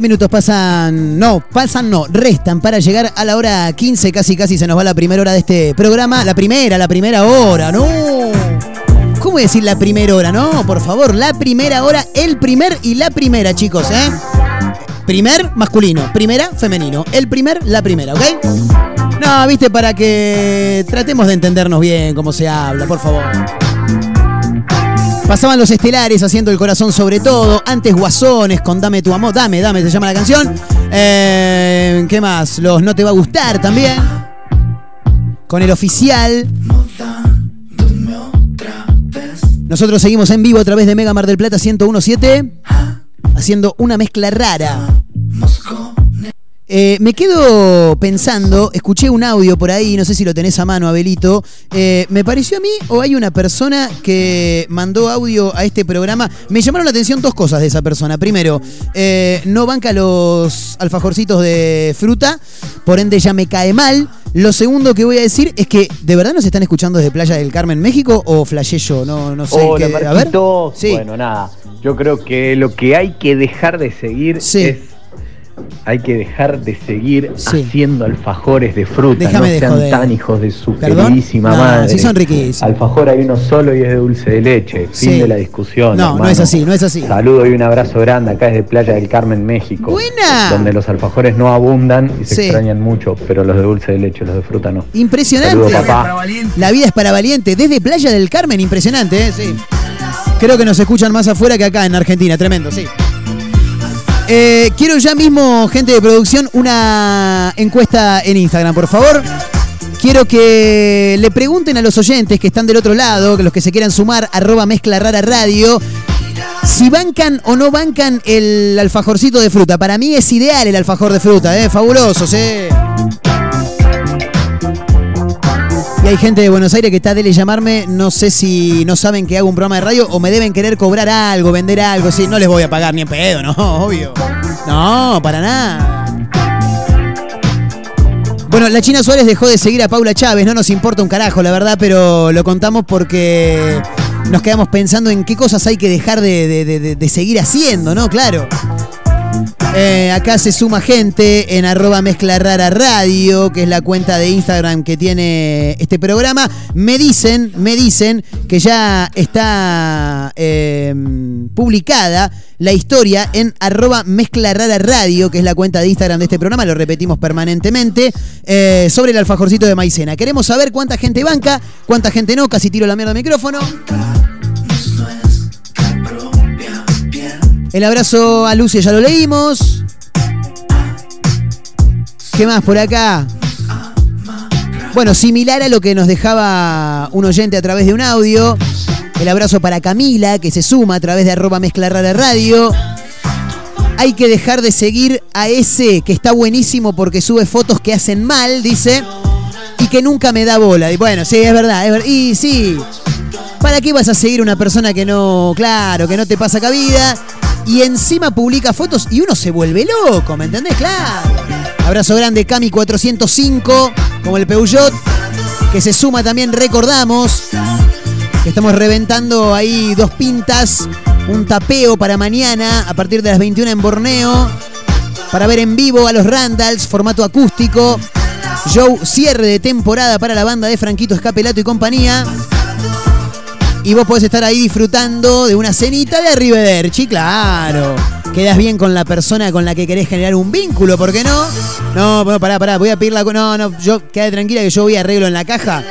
Speaker 4: 20 minutos pasan, no, pasan no, restan para llegar a la hora 15, casi casi se nos va la primera hora de este programa, la primera, la primera hora, no. ¿Cómo decir la primera hora? No, por favor, la primera hora, el primer y la primera, chicos, ¿eh? Primer masculino, primera femenino, el primer, la primera, ¿ok? No, viste, para que tratemos de entendernos bien cómo se habla, por favor. Pasaban los estelares haciendo el corazón sobre todo. Antes Guasones con Dame tu amor. Dame, dame, se llama la canción. Eh, ¿Qué más? Los No te va a gustar también. Con el oficial. Nosotros seguimos en vivo a través de Mega Mar del Plata 1017. Haciendo una mezcla rara. Eh, me quedo pensando, escuché un audio por ahí, no sé si lo tenés a mano, Abelito. Eh, me pareció a mí, o hay una persona que mandó audio a este programa. Me llamaron la atención dos cosas de esa persona. Primero, eh, no banca los alfajorcitos de fruta, por ende ya me cae mal. Lo segundo que voy a decir es que, ¿de verdad nos están escuchando desde Playa del Carmen, México? ¿O flashé yo? No, no sé.
Speaker 6: Hola,
Speaker 4: qué- a ver. Sí.
Speaker 6: Bueno, nada. Yo creo que lo que hay que dejar de seguir es. Hay que dejar de seguir haciendo alfajores de fruta.
Speaker 4: Déjame
Speaker 6: no
Speaker 4: de
Speaker 6: sean
Speaker 4: joder.
Speaker 6: tan hijos de su
Speaker 4: ¿Perdón?
Speaker 6: queridísima
Speaker 4: No,
Speaker 6: madre.
Speaker 4: sí son riquísimos.
Speaker 6: Alfajor hay uno solo y es de dulce de leche. Fin
Speaker 4: Sí.
Speaker 6: de la discusión.
Speaker 4: No, no
Speaker 6: hermano.
Speaker 4: es así, no es así.
Speaker 6: Saludo y un abrazo grande acá desde Playa del Carmen, México.
Speaker 4: ¡Buena!
Speaker 6: Donde los alfajores no abundan y se
Speaker 4: Sí.
Speaker 6: extrañan mucho, pero los de dulce de leche, los de fruta no.
Speaker 4: Impresionante.
Speaker 6: Saludos, papá.
Speaker 4: La vida es para valiente. Desde Playa del Carmen, impresionante, ¿eh? Sí. Creo que nos escuchan más afuera que acá en Argentina. Tremendo, sí. Eh, quiero ya mismo, gente de producción, una encuesta en Instagram, por favor. Quiero que le pregunten a los oyentes que están del otro lado, que los que se quieran sumar, arroba mezcla rara radio, si bancan o no bancan el alfajorcito de fruta. Para mí es ideal el alfajor de fruta, ¿eh? fabuloso, sí. Hay gente de Buenos Aires que está de llamarme, no sé si no saben que hago un programa de radio o me deben querer cobrar algo, vender algo, sí, no les voy a pagar ni en pedo, no, [laughs] obvio. No, para nada. Bueno, la China Suárez dejó de seguir a Paula Chávez, no nos importa un carajo, la verdad, pero lo contamos porque nos quedamos pensando en qué cosas hay que dejar de, de- de- de- de seguir haciendo, ¿no? Claro. Eh, acá se suma gente en arroba mezcla rara radio, que es la cuenta de Instagram que tiene este programa. Me dicen, me dicen que ya está eh, publicada la historia en arroba mezcla rara radio, que es la cuenta de Instagram de este programa, lo repetimos permanentemente, eh, sobre el alfajorcito de maicena. Queremos saber cuánta gente banca, cuánta gente no, casi tiro la mierda al micrófono. El abrazo a Lucia ya lo leímos. ¿Qué más por acá? Bueno, similar a lo que nos dejaba un oyente a través de un audio. El abrazo para Camila, que se suma a través de arroba mezcla rara radio. Hay que dejar de seguir a ese que está buenísimo porque sube fotos que hacen mal, dice, y que nunca me da bola. Y bueno, sí, es verdad, es verdad. Y sí, ¿para qué vas a seguir una persona que no, claro, que no te pasa cabida? Y encima publica fotos y uno se vuelve loco, ¿me entendés? Claro. Abrazo grande, Cami405, como el Peugeot, que se suma también, recordamos, que estamos reventando ahí dos pintas, un tapeo para mañana a partir de las 21 en Borneo. para ver en vivo a los Randalls, formato acústico. Show cierre de temporada para la banda de Franquito Escapelato y compañía. Y vos podés estar ahí disfrutando de una cenita de Arrivederci, claro. Quedas bien con la persona con la que querés generar un vínculo, ¿por qué no? No, bueno, pará, pará, voy a pedirla. No, no, yo quédate tranquila que yo voy a arreglo en la caja.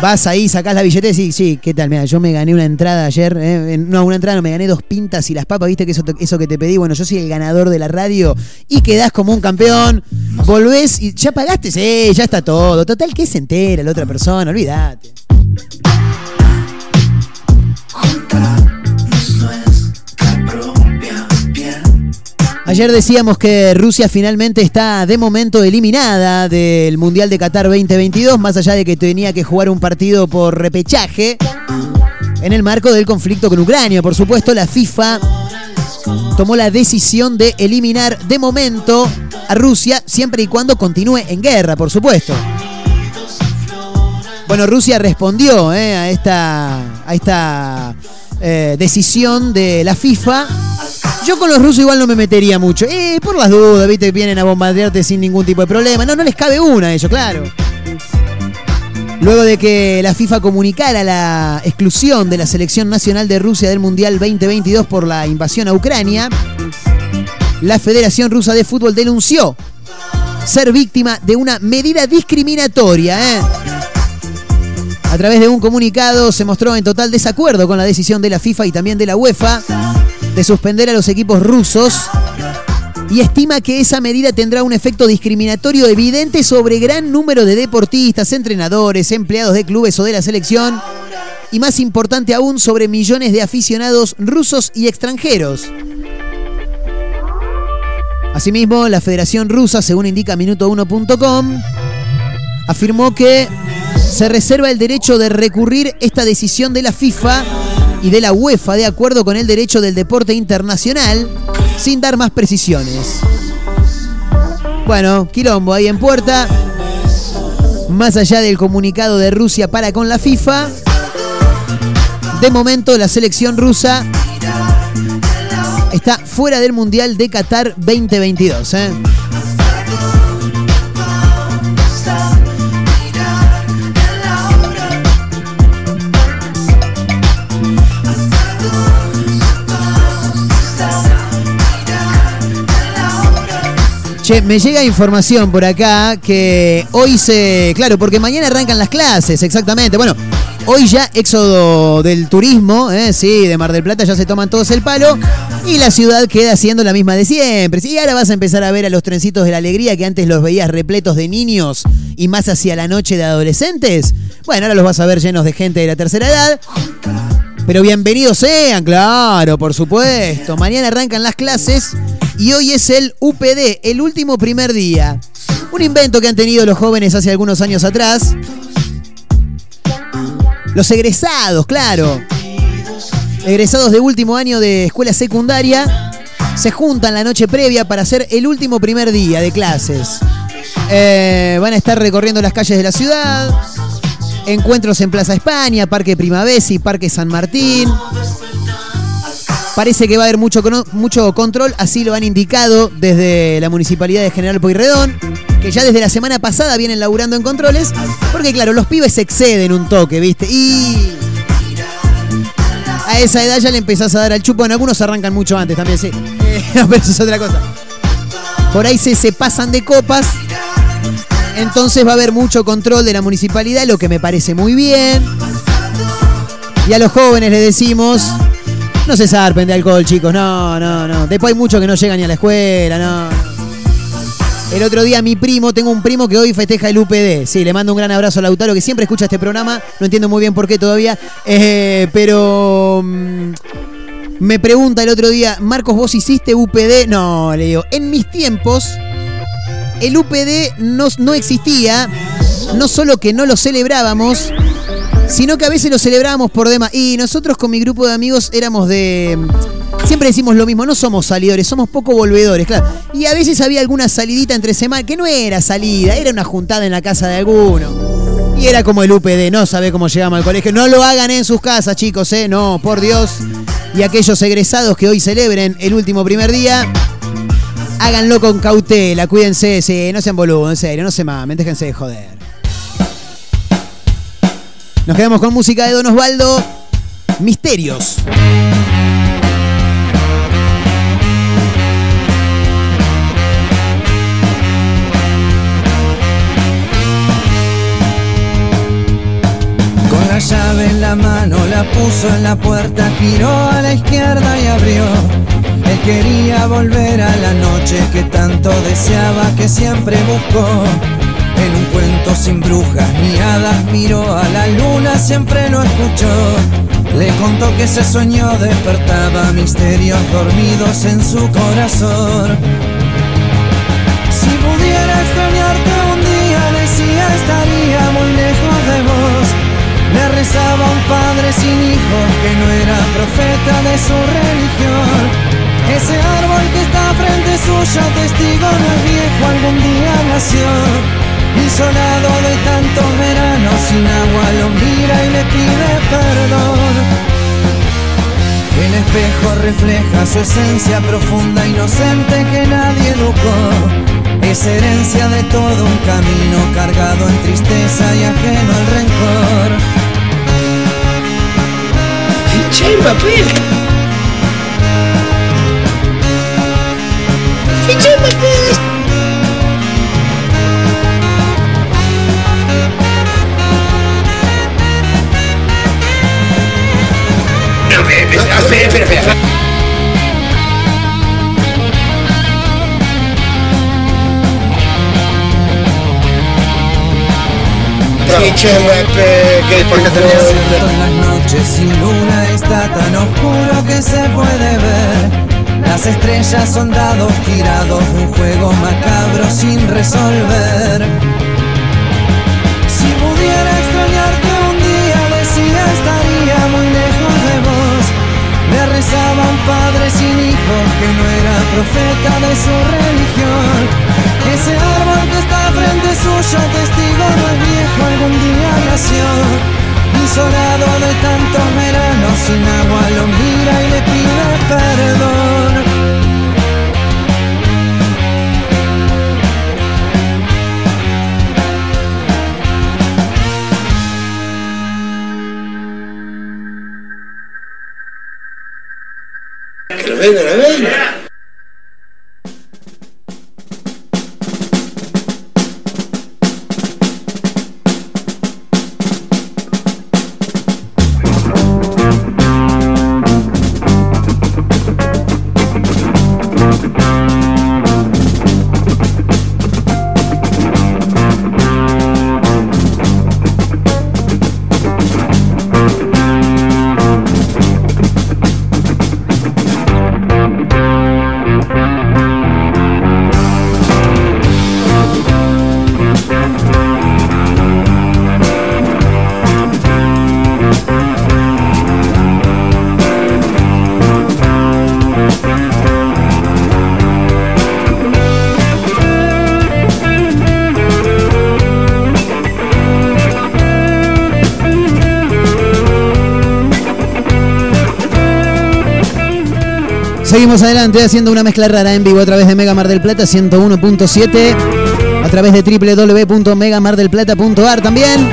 Speaker 4: Vas ahí, sacás la billetera y sí, sí, ¿qué tal? Mira, yo me gané una entrada ayer. eh, no, una entrada no, me gané dos pintas y las papas, ¿viste que eso, eso que te pedí? Bueno, yo soy el ganador de la radio y quedás como un campeón. Volvés y ya pagaste, sí, ya está todo. Total, que se entera la otra persona? Olvídate. Ayer decíamos que Rusia finalmente está de momento eliminada del Mundial de Qatar 2022, más allá de que tenía que jugar un partido por repechaje en el marco del conflicto con Ucrania. Por supuesto, la FIFA tomó la decisión de eliminar de momento a Rusia siempre y cuando continúe en guerra, por supuesto. Bueno, Rusia respondió eh, a esta, a esta eh, decisión de la FIFA. Yo con los rusos igual no me metería mucho. Eh, por las dudas, viste, vienen a bombardearte sin ningún tipo de problema. No, no les cabe una a ellos, claro. Luego de que la FIFA comunicara la exclusión de la selección nacional de Rusia del Mundial 2022 por la invasión a Ucrania, la Federación Rusa de Fútbol denunció ser víctima de una medida discriminatoria. ¿eh? A través de un comunicado se mostró en total desacuerdo con la decisión de la FIFA y también de la UEFA de suspender a los equipos rusos y estima que esa medida tendrá un efecto discriminatorio evidente sobre gran número de deportistas, entrenadores, empleados de clubes o de la selección y más importante aún sobre millones de aficionados rusos y extranjeros. Asimismo, la Federación Rusa, según indica minuto1.com, afirmó que se reserva el derecho de recurrir esta decisión de la FIFA y de la UEFA de acuerdo con el derecho del deporte internacional, sin dar más precisiones. Bueno, quilombo ahí en puerta. Más allá del comunicado de Rusia para con la FIFA, de momento la selección rusa está fuera del Mundial de Qatar 2022. ¿eh? Me llega información por acá que hoy se. Claro, porque mañana arrancan las clases, exactamente. Bueno, hoy ya éxodo del turismo, ¿eh? sí, de Mar del Plata ya se toman todos el palo y la ciudad queda siendo la misma de siempre. Sí, ahora vas a empezar a ver a los trencitos de la alegría que antes los veías repletos de niños y más hacia la noche de adolescentes. Bueno, ahora los vas a ver llenos de gente de la tercera edad. Pero bienvenidos sean, claro, por supuesto. Mañana arrancan las clases y hoy es el UPD, el último primer día. Un invento que han tenido los jóvenes hace algunos años atrás. Los egresados, claro. Egresados de último año de escuela secundaria se juntan la noche previa para hacer el último primer día de clases. Eh, van a estar recorriendo las calles de la ciudad. Encuentros en Plaza España, Parque Primavesi, Parque San Martín. Parece que va a haber mucho, mucho control, así lo han indicado desde la Municipalidad de General Pueyrredón, que ya desde la semana pasada vienen laburando en controles, porque claro, los pibes exceden un toque, ¿viste? Y a esa edad ya le empezás a dar al chupo, en algunos arrancan mucho antes también, sí. [laughs] Pero eso es otra cosa. Por ahí se, se pasan de copas, entonces va a haber mucho control de la municipalidad, lo que me parece muy bien. Y a los jóvenes les decimos, no se zarpen de alcohol, chicos, no, no, no. Después hay muchos que no llegan ni a la escuela, no. El otro día mi primo, tengo un primo que hoy festeja el UPD. Sí, le mando un gran abrazo a Lautaro, que siempre escucha este programa. No entiendo muy bien por qué todavía. Eh, pero mm, me pregunta el otro día, Marcos, ¿vos hiciste UPD? No, le digo, en mis tiempos, el UPD no, existía. No solo que no lo celebrábamos, sino que a veces lo celebrábamos por demás. Y nosotros con mi grupo de amigos éramos de... Siempre decimos lo mismo, no somos salidores, somos poco volvedores, claro. Y a veces había alguna salidita entre semana, que no era salida, era una juntada en la casa de alguno. Y era como el UPD, no sabe cómo llegamos al colegio. No lo hagan en sus casas, chicos, ¿eh? No, por Dios. Y aquellos egresados que hoy celebren el último primer día, Háganlo con cautela, cuídense, sí, no sean boludos, en serio, no se mamen, déjense de joder. Nos quedamos con música de Don Osvaldo. Misterios.
Speaker 21: Con la llave en la mano la puso en la puerta, giró a la izquierda y abrió. Él quería volver a la noche que tanto deseaba, que siempre buscó. En un cuento sin brujas ni hadas miró a la luna, siempre lo escuchó. Le contó que ese sueño despertaba misterios dormidos en su corazón. Si pudiera extrañarte un día, decía estaría muy lejos de vos. Le rezaba a un padre sin hijos que no era profeta de su religión. Ese árbol que está frente suyo, testigo no es viejo, algún día nació. Isolado de tantos veranos, sin agua lo mira y le pide perdón. El espejo refleja su esencia profunda, inocente que nadie educó. Es herencia de todo un camino cargado en tristeza y ajeno al rencor.
Speaker 22: El papel. Espera, espera, espera.
Speaker 21: En las noches sin luna está tan oscuro que se puede ver. Las estrellas son dados tirados un juego macabro sin resolver. Si pudiera extrañarte un día, decía estaría muy lejos de vos. Le rezaba un padre sin hijos que no era profeta de su religión. Ese árbol que está frente suyo, testigo es viejo, algún día nació. Isolado de tantos veranos, sin agua lo mira y le pide perdón.
Speaker 22: Que lo vengan a ver.
Speaker 4: Seguimos adelante haciendo una mezcla rara en vivo a través de Mega Mar del Plata 101.7, a través de www.megamardelplata.ar también.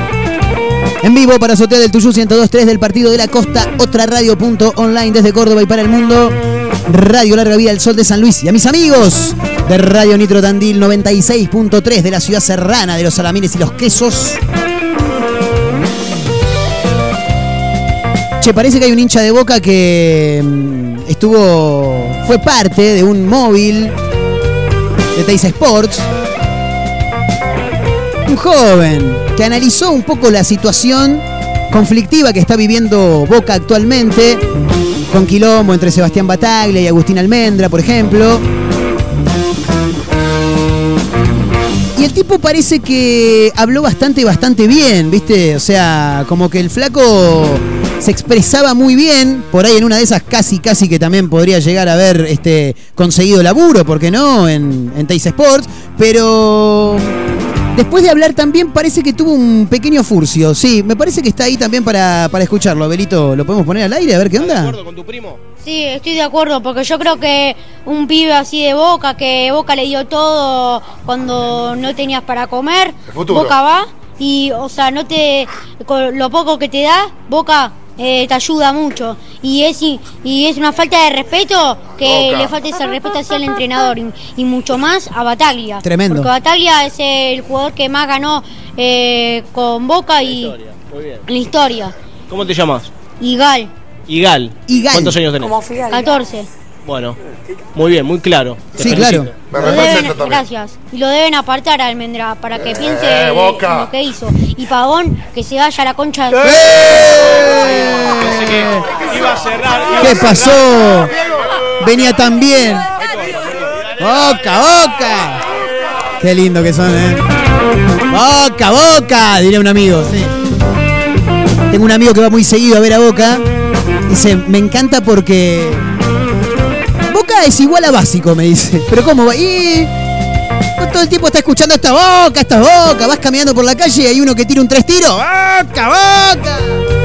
Speaker 4: En vivo para Azotea del Tuyú 102.3 del Partido de la Costa, otra radio.online desde Córdoba y para el mundo. Radio Larga Vida El Sol de San Luis y a mis amigos de Radio Nitro Tandil 96.3 de la ciudad serrana de los salamines y los quesos. Che, parece que hay un hincha de boca que mm, estuvo. fue parte de un móvil de Teis Sports. Un joven que analizó un poco la situación conflictiva que está viviendo Boca actualmente, con quilombo entre Sebastián Bataglia y Agustín Almendra, por ejemplo. Y el tipo parece que habló bastante, bastante bien, ¿viste? O sea, como que el flaco se expresaba muy bien, por ahí en una de esas casi, casi que también podría llegar a haber este, conseguido laburo, ¿por qué no? En, en Teis Sports, pero Después de hablar también parece que tuvo un pequeño furcio. Sí, me parece que está ahí también para, para escucharlo. Belito, ¿lo podemos poner al aire a ver qué onda?
Speaker 23: Sí, estoy de acuerdo, porque yo creo que un pibe así de Boca, que Boca le dio todo cuando no tenías para comer. Boca va y, o sea, no te, con lo poco que te da, Boca eh, te ayuda mucho. Y es, y, y es una falta de respeto que
Speaker 24: Boca.
Speaker 23: le falte ese respeto hacia el entrenador y, y mucho más a Bataglia.
Speaker 4: Tremendo.
Speaker 23: Porque Bataglia es el jugador que más ganó eh, con Boca y
Speaker 24: Muy bien.
Speaker 23: en la historia.
Speaker 24: ¿Cómo te llamas?
Speaker 23: Y Gal,
Speaker 24: Igal.
Speaker 4: Igal.
Speaker 24: ¿Cuántos años tenés?
Speaker 23: 14.
Speaker 24: Bueno, muy bien, muy claro. Te
Speaker 4: Sí,
Speaker 24: felicito.
Speaker 4: claro.
Speaker 23: Lo deben- gracias. Y lo deben apartar a Almendra para que piense
Speaker 24: Eh,
Speaker 23: en
Speaker 24: Boca.
Speaker 23: lo que hizo. Y Pavón, que se vaya a la concha de...
Speaker 24: Pensé que iba a cerrar. iba
Speaker 4: ¿Qué
Speaker 24: a cerrar.
Speaker 4: pasó? Venía tan bien. Boca, boca. Qué lindo que son, ¿eh? Boca, boca, diría un amigo, sí. Tengo un amigo que va muy seguido a ver a Boca. Dice, me encanta porque... Es igual a básico, me dice. Pero ¿cómo va? Y... Todo el tiempo está escuchando esta boca, esta boca. Vas caminando por la calle y hay uno que tira un tres tiros. ¡Boca, boca!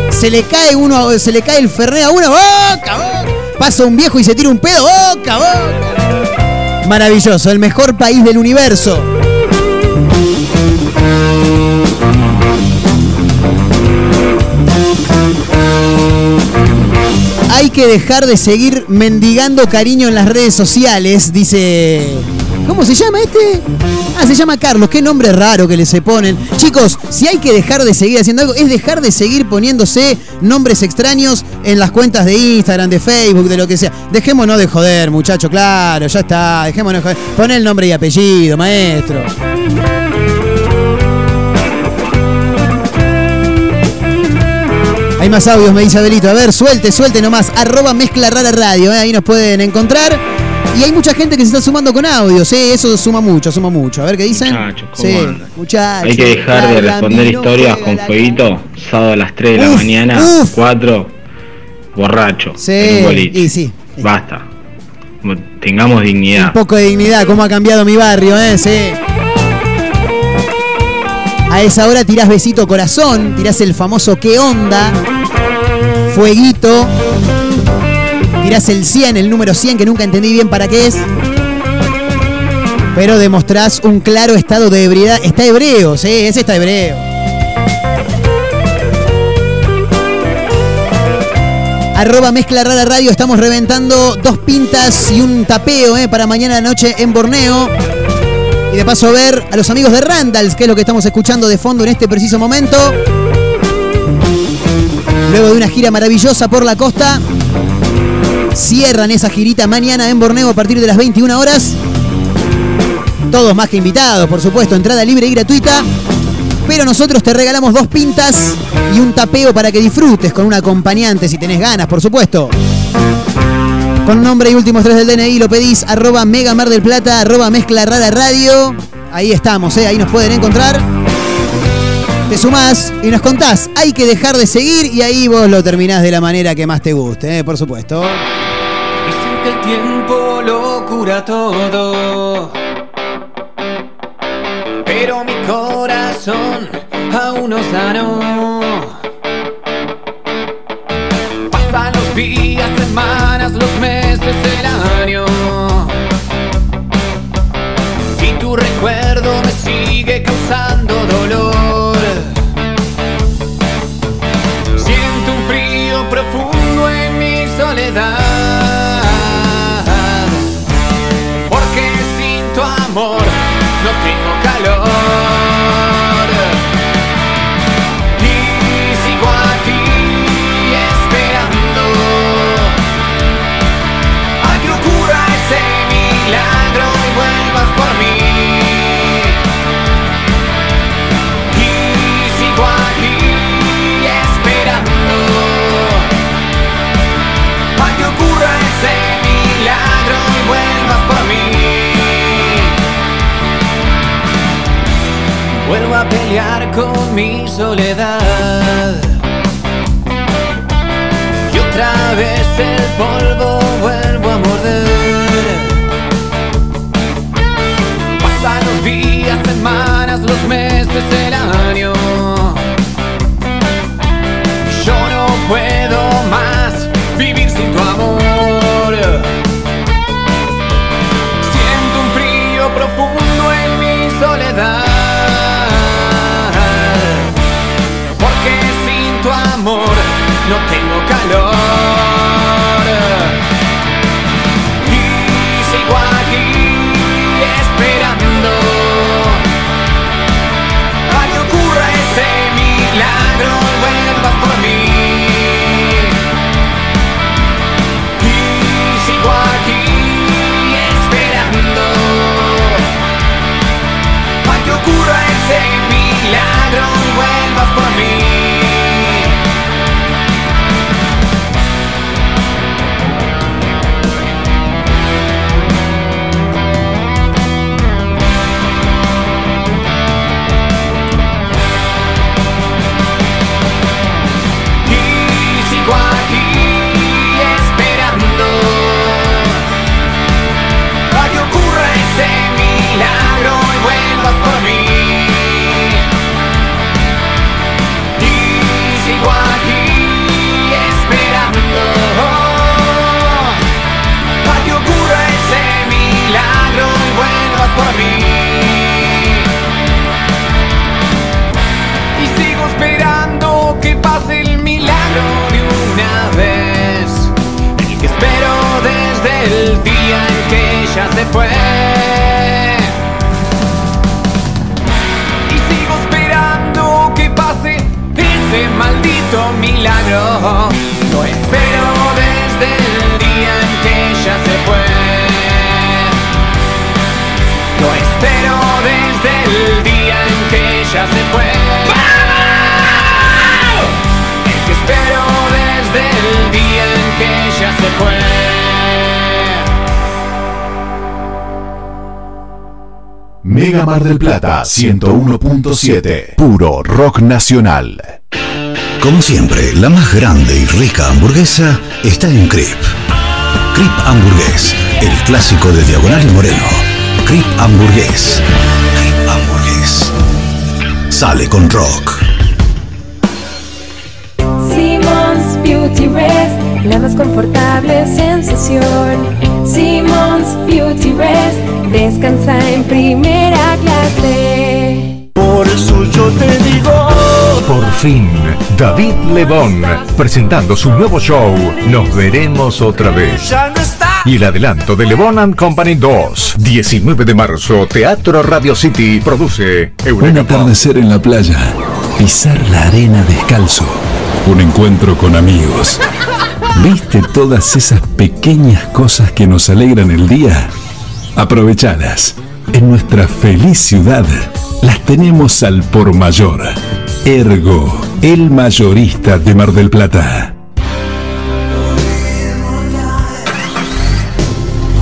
Speaker 4: Se le cae uno, se le cae el ferné a uno. ¡Boca, boca! Pasa un viejo y se tira un pedo. ¡Boca, boca! Maravilloso, el mejor país del universo. Hay que dejar de seguir mendigando cariño en las redes sociales, dice. ¿Cómo se llama este? Ah, se llama Carlos. Qué nombre raro que le se ponen. Chicos, si hay que dejar de seguir haciendo algo, es dejar de seguir poniéndose nombres extraños en las cuentas de Instagram, de Facebook, de lo que sea. Dejémonos de joder, muchacho, claro, ya está. Dejémonos de joder. Pon el nombre y apellido, maestro. Hay más audios, me dice Abelito. A ver, suelte, suelte nomás. Arroba mezcla rara radio, ¿eh? ahí nos pueden encontrar. Y hay mucha gente que se está sumando con audios, ¿eh? eso suma mucho, suma mucho. A ver qué dicen.
Speaker 25: Muchachos, ¿cómo
Speaker 4: sí,
Speaker 25: andan?
Speaker 4: muchachos.
Speaker 25: Hay que dejar de responder historias con
Speaker 4: la-
Speaker 25: fueguito, sábado a las 3 de la mañana,
Speaker 4: uf.
Speaker 25: 4, borracho,
Speaker 4: Sí,
Speaker 25: en un boliche.
Speaker 4: y sí.
Speaker 25: Basta. Tengamos
Speaker 4: Un
Speaker 25: dignidad.
Speaker 4: poco de dignidad, cómo ha cambiado mi barrio, ¿eh? Sí. A esa hora tirás besito corazón, tirás el famoso qué onda, fueguito, tirás el 100, el número 100 que nunca entendí bien para qué es. Pero demostrás un claro estado de ebriedad. Está hebreo, sí, ese está hebreo. Arroba Mezcla Rara Radio, estamos reventando dos pintas y un tapeo eh, para mañana noche en Borneo. Y de paso ver a los amigos de Randalls, que es lo que estamos escuchando de fondo en este preciso momento. Luego de una gira maravillosa por la costa, cierran esa girita mañana en Borneo a partir de las 21 horas. Todos más que invitados, por supuesto, entrada libre y gratuita. Pero nosotros te regalamos dos pintas y un tapeo para que disfrutes con un acompañante si tenés ganas, por supuesto. Con nombre y últimos tres del DNI lo pedís arroba Mega Mar del Plata, arroba Mezcla Rara Radio. Ahí estamos, ¿eh? ahí nos pueden encontrar. Te sumás y nos contás, hay que dejar de seguir y ahí vos lo terminás de la manera que más te guste, ¿eh? por supuesto.
Speaker 26: Dicen que el tiempo lo cura todo. Pero mi corazón aún no sanó. Pasan los días, semanas, los meses, el año. Y tu recuerdo me sigue causando pelear con mi soledad. Y otra vez el polvo vuelvo a morder. Pasan los días, semanas, los meses, el año. Yo no puedo más vivir sin tu amor. Siento un frío profundo en mi soledad. Y vuelvas por mí. Y sigo aquí esperando a que ocurra ese milagro Y sigo esperando que pase el milagro de una vez. El que espero desde el día en que ella se fue. Y sigo esperando que pase ese maldito milagro. Lo espero desde el día en que Lo espero desde el día en que ella se fue. Que espero desde el día en que ella se fue.
Speaker 12: Mega Mar del Plata 101.7. Puro rock nacional.
Speaker 27: Como siempre, la más grande y rica hamburguesa está en Crip. Crip Hamburgués, el clásico de Diagonal y Moreno. Crip Hamburgués. Crip Hamburgués. Sale con rock.
Speaker 13: Simmons Beauty Rest, la más confortable sensación. Simmons Beauty Rest, descansa en primera clase.
Speaker 28: Por eso yo te digo. Por fin, David Lebón, presentando su nuevo show, Nos veremos otra vez. Y el adelanto de Lebón and Company 2, 19 de marzo, Teatro Radio City, produce
Speaker 12: Un
Speaker 28: Eureka Pop.
Speaker 12: atardecer en la playa. Pisar la arena descalzo. Un encuentro con amigos. ¿Viste todas esas pequeñas cosas que nos alegran el día? Aprovechadas. En nuestra feliz ciudad las tenemos al por mayor. Ergo, el mayorista de Mar del Plata.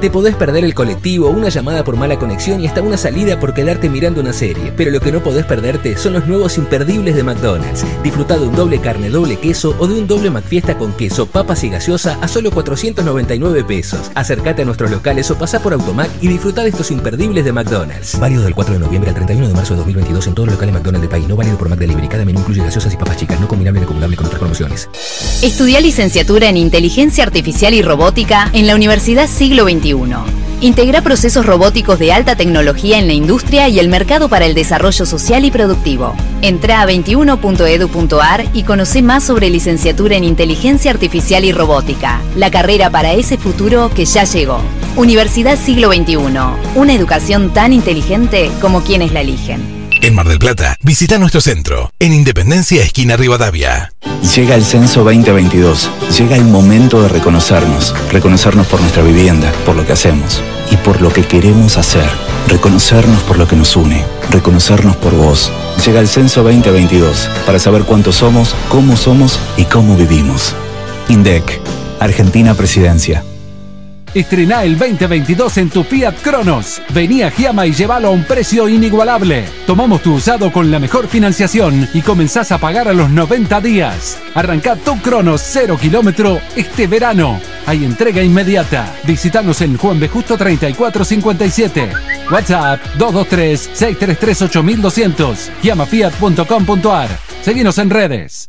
Speaker 15: Te podés perder el colectivo, una llamada por mala conexión y hasta una salida por quedarte mirando una serie. Pero lo que no podés perderte son los nuevos imperdibles de McDonald's. Disfruta de un doble carne, doble queso o de un doble McFiesta con queso, papas y gaseosa a solo 499 pesos. Acércate a nuestros locales o pasá por Automac y disfruta de estos imperdibles de McDonald's. Válido del 4 de noviembre al 31 de marzo de 2022 en todos los locales McDonald's del país. No válido por McDelivery. Cada menú incluye gaseosas y papas chicas. No combinable ni acumulable con otras promociones.
Speaker 16: Estudia licenciatura en Inteligencia Artificial y Robótica en la Universidad Siglo XXI. Integra procesos robóticos de alta tecnología en la industria y el mercado para el desarrollo social y productivo. Entra a 21.edu.ar y conoce más sobre licenciatura en Inteligencia Artificial y Robótica, la carrera para ese futuro que ya llegó. Universidad Siglo XXI, una educación tan inteligente como quienes la eligen.
Speaker 29: En Mar del Plata, visita nuestro centro, en Independencia, esquina Rivadavia.
Speaker 18: Llega el censo 2022. Llega el momento de reconocernos. Reconocernos por nuestra vivienda, por lo que hacemos y por lo que queremos hacer. Reconocernos por lo que nos une. Reconocernos por vos. Llega el censo 2022 para saber cuántos somos, cómo somos y cómo vivimos. INDEC, Argentina Presidencia.
Speaker 19: Estrená el 2022 en tu Fiat Cronos. Vení a Giama y llévalo a un precio inigualable. Tomamos tu usado con la mejor financiación y comenzás a pagar a los 90 días. Arrancá tu Cronos 0 kilómetro este verano. Hay entrega inmediata. Visítanos en Juan B. Justo 3457. WhatsApp 223-633-8200. Giamafiat.com.ar. Seguinos en redes.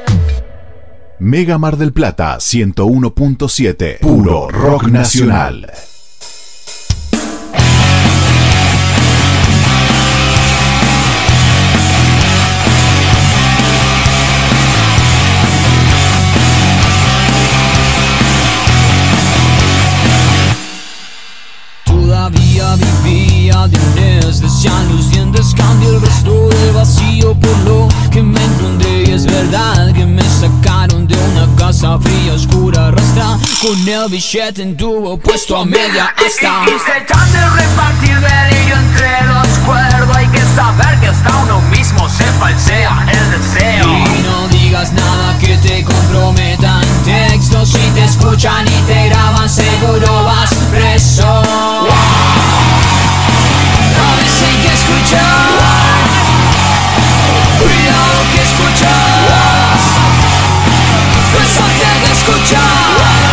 Speaker 11: Mega Mar del Plata 101.7. Puro rock nacional.
Speaker 26: Todavía vivía de anestesia lucientes cambia el resto del vacío por lo que me encontré es verdad casa fría, oscura, rastra con el billete en tubo puesto a media asta
Speaker 30: Y se trata de repartir delirio entre los cuerdos. Hay que saber que hasta uno mismo se falsea el deseo.
Speaker 26: Y no digas nada que te comprometa en texto Si te escuchan y te graban seguro vas preso. No dicen que escuchar. Cuidado que escuchas Pensate de escuchar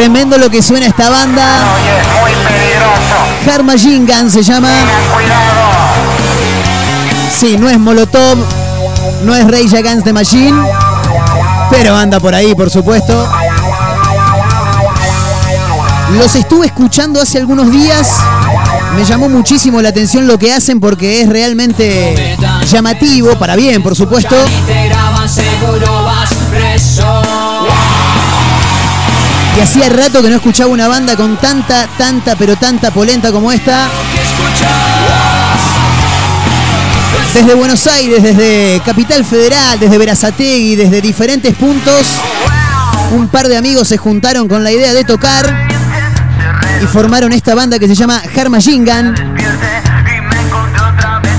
Speaker 4: Tremendo lo que suena esta banda. Harma Jingan se llama. Sí, no es Molotov, no es Rage Against the Machine, pero anda por ahí, por supuesto. Los estuve escuchando hace algunos días. Me llamó muchísimo la atención lo que hacen porque es realmente llamativo, para bien, por supuesto. Hacía rato que no escuchaba una banda con tanta, tanta, pero tanta polenta como esta. Desde Buenos Aires, desde Capital Federal, desde Verazategui, desde diferentes puntos, un par de amigos se juntaron con la idea de tocar y formaron esta banda que se llama Harma Jingan.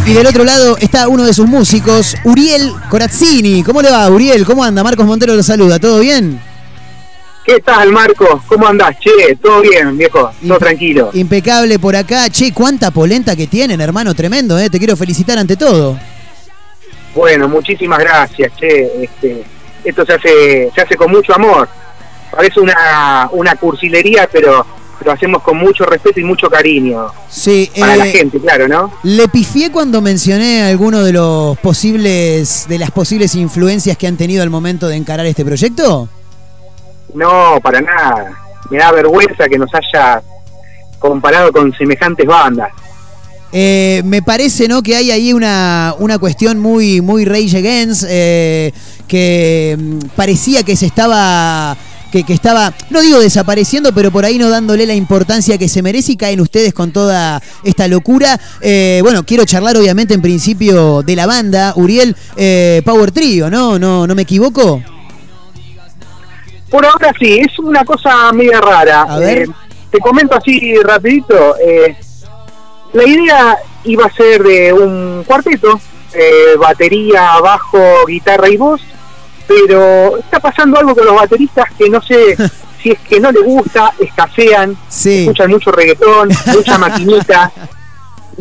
Speaker 4: Y del otro lado está uno de sus músicos, Uriel Corazzini. ¿Cómo le va, Uriel? ¿Cómo anda? Marcos Montero lo saluda. ¿Todo bien?
Speaker 31: ¿Qué tal, Marco? ¿Cómo andás? Che, todo bien, viejo, todo tranquilo.
Speaker 4: Impecable por acá. Che, cuánta polenta que tienen, hermano, tremendo, ¿eh? Te quiero felicitar ante todo.
Speaker 31: Bueno, muchísimas gracias, che. Este, esto se hace, se hace con mucho amor. Parece una, una cursilería, pero lo hacemos con mucho respeto y mucho cariño.
Speaker 4: Sí,
Speaker 31: Para la
Speaker 4: eh,
Speaker 31: gente, claro, ¿no?
Speaker 4: Le pifié cuando mencioné alguno de los posibles, de las posibles influencias que han tenido al momento de encarar este proyecto.
Speaker 31: No, para nada. Me da vergüenza que nos haya comparado con semejantes bandas.
Speaker 4: Eh, me parece ¿no? que hay ahí una, una cuestión muy, muy Rage Against, eh, que mm, parecía que se estaba. Que, que estaba, no digo desapareciendo, pero por ahí no dándole la importancia que se merece y caen ustedes con toda esta locura. Eh, bueno, quiero charlar obviamente en principio de la banda, Uriel, eh, Power Trio, ¿no? ¿No, no me equivoco?
Speaker 31: Por ahora sí, es una cosa media rara.
Speaker 4: A ver.
Speaker 31: Eh, te comento así rapidito. eh, la idea iba a ser de un cuarteto, eh, batería, bajo, guitarra y voz, pero está pasando algo con los bateristas que no sé [laughs] si es que no les gusta, escasean, escuchan mucho reggaetón, mucha [laughs] maquinita.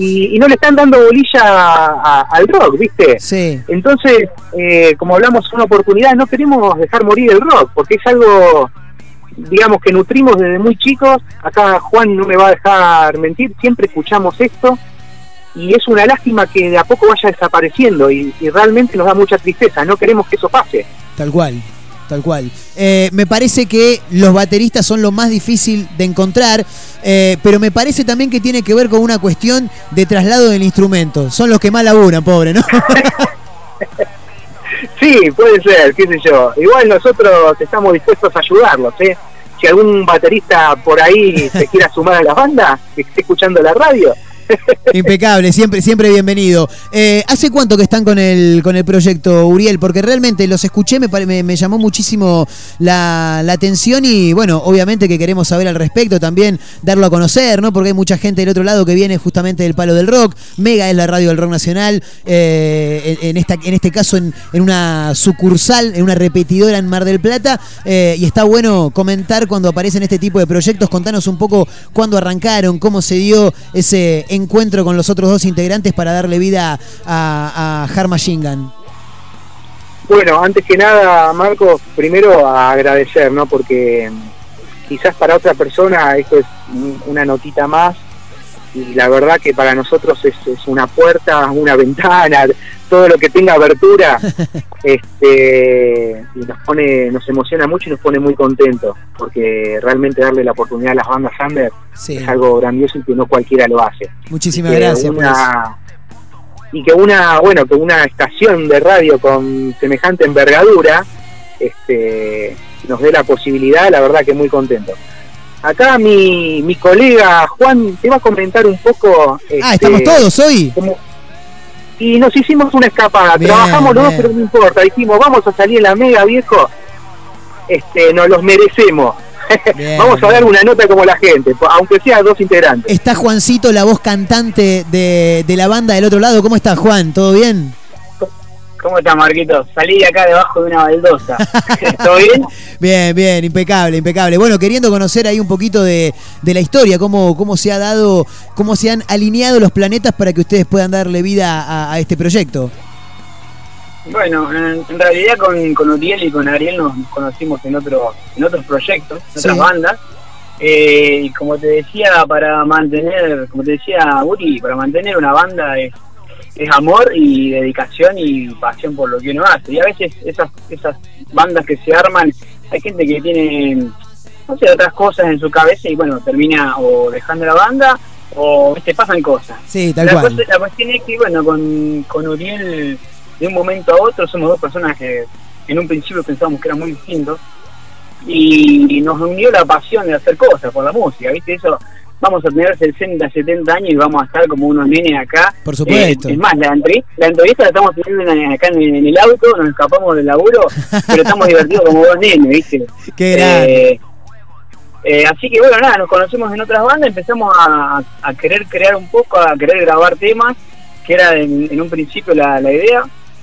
Speaker 31: Y, y no le están dando bolilla a- a- al rock, ¿viste?
Speaker 4: Sí.
Speaker 31: Entonces, eh, como hablamos en una oportunidad, no queremos dejar morir el rock, porque es algo, digamos, que nutrimos desde muy chicos. Acá Juan no me va a dejar mentir, siempre escuchamos esto y es una lástima que de a poco vaya desapareciendo y, y realmente nos da mucha tristeza. No queremos que eso pase.
Speaker 4: Tal cual, tal cual. Eh, me parece que los bateristas son lo más difícil de encontrar, eh, pero me parece también que tiene que ver con una cuestión de traslado del instrumento. Son los que más laburan, pobre, ¿no? [laughs]
Speaker 31: Sí, puede ser, qué sé yo. Igual nosotros estamos dispuestos a ayudarlos, ¿eh? Si algún baterista por ahí se quiera sumar a la banda, que esté escuchando la radio,
Speaker 4: Impecable, siempre, siempre bienvenido. Eh, ¿Hace cuánto que están con el, con el proyecto, Uriel? Porque realmente los escuché, me, me, llamó muchísimo la, atención y bueno, obviamente que queremos saber al respecto, también darlo a conocer, ¿no? Porque hay mucha gente del otro lado que viene justamente del palo del rock. Mega es la radio del rock nacional, eh, en, esta, en este caso en, en una sucursal, en una repetidora en Mar del Plata. eh, y está bueno comentar cuando aparecen este tipo de proyectos. Contanos un poco cuándo arrancaron, cómo se dio ese encuentro con los otros dos integrantes para darle vida a, a Harma Shingan.
Speaker 31: Bueno, antes que nada, Marcos, primero a agradecer, ¿no? Porque mm, quizás para otra persona esto es un- una notita más y la verdad que para nosotros es una puerta, una [laughs] ventana, todo lo que tenga abertura, [laughs] este, y nos pone, nos emociona mucho y nos pone muy contentos, porque realmente darle la oportunidad a las bandas under
Speaker 4: Sí.
Speaker 31: es algo grandioso y que no cualquiera lo hace.
Speaker 4: Muchísimas gracias
Speaker 31: una- y que una bueno que una estación de radio con semejante envergadura este nos dé la posibilidad la verdad que muy contento acá mi, mi colega Juan te va a comentar un poco
Speaker 4: Ah,
Speaker 31: este,
Speaker 4: estamos todos hoy.
Speaker 31: cómo- y nos hicimos una escapada.
Speaker 4: Bien,
Speaker 31: trabajamos los dos pero no importa. Dijimos vamos a salir en la mega viejo este nos los merecemos. [laughs] Vamos a dar una nota como la gente aunque sea dos integrantes.
Speaker 4: Está Juancito, la voz cantante de, de la banda del otro lado. ¿Cómo estás, Juan? ¿Todo bien?
Speaker 32: ¿Cómo estás, Marquito? Salí de acá debajo de una baldosa. [laughs] ¿Todo bien?
Speaker 4: Bien, bien, impecable, impecable. Bueno, queriendo conocer ahí un poquito de, de la historia, cómo, cómo se ha dado, cómo se han alineado los planetas para que ustedes puedan darle vida a, a este proyecto.
Speaker 32: Bueno, en, en realidad con, con Uriel y con Ariel nos, conocimos en, otro, en otros proyectos, en otras bandas. Eh, y como te decía, para mantener, como te decía Uri, para mantener una banda es, es amor y dedicación y pasión por lo que uno hace. Y a veces esas, esas bandas que se arman, hay gente que tiene, no sé, otras cosas en su cabeza y bueno, termina o dejando la banda o te pasan cosas.
Speaker 4: Sí, tal
Speaker 32: la,
Speaker 4: cual.
Speaker 32: cosa- la cuestión es que, bueno, con, con Uriel, de un momento a otro, somos dos personas que en un principio pensábamos que eran muy distintos y nos unió la pasión de hacer cosas por la música, ¿viste? Eso, vamos a tener 60, 70 años y vamos a estar como unos nenes acá.
Speaker 4: Por supuesto.
Speaker 32: Eh, es más, la, entre- la entrevista la estamos teniendo en- acá en, en el auto, nos escapamos del laburo, [laughs] pero estamos divertidos como dos nenes, ¿viste?
Speaker 4: Qué grande.
Speaker 32: Eh, eh, así que bueno, nada, nos conocimos en otras bandas, empezamos a, a querer crear un poco, a querer grabar temas, que era en, en un principio la, la idea.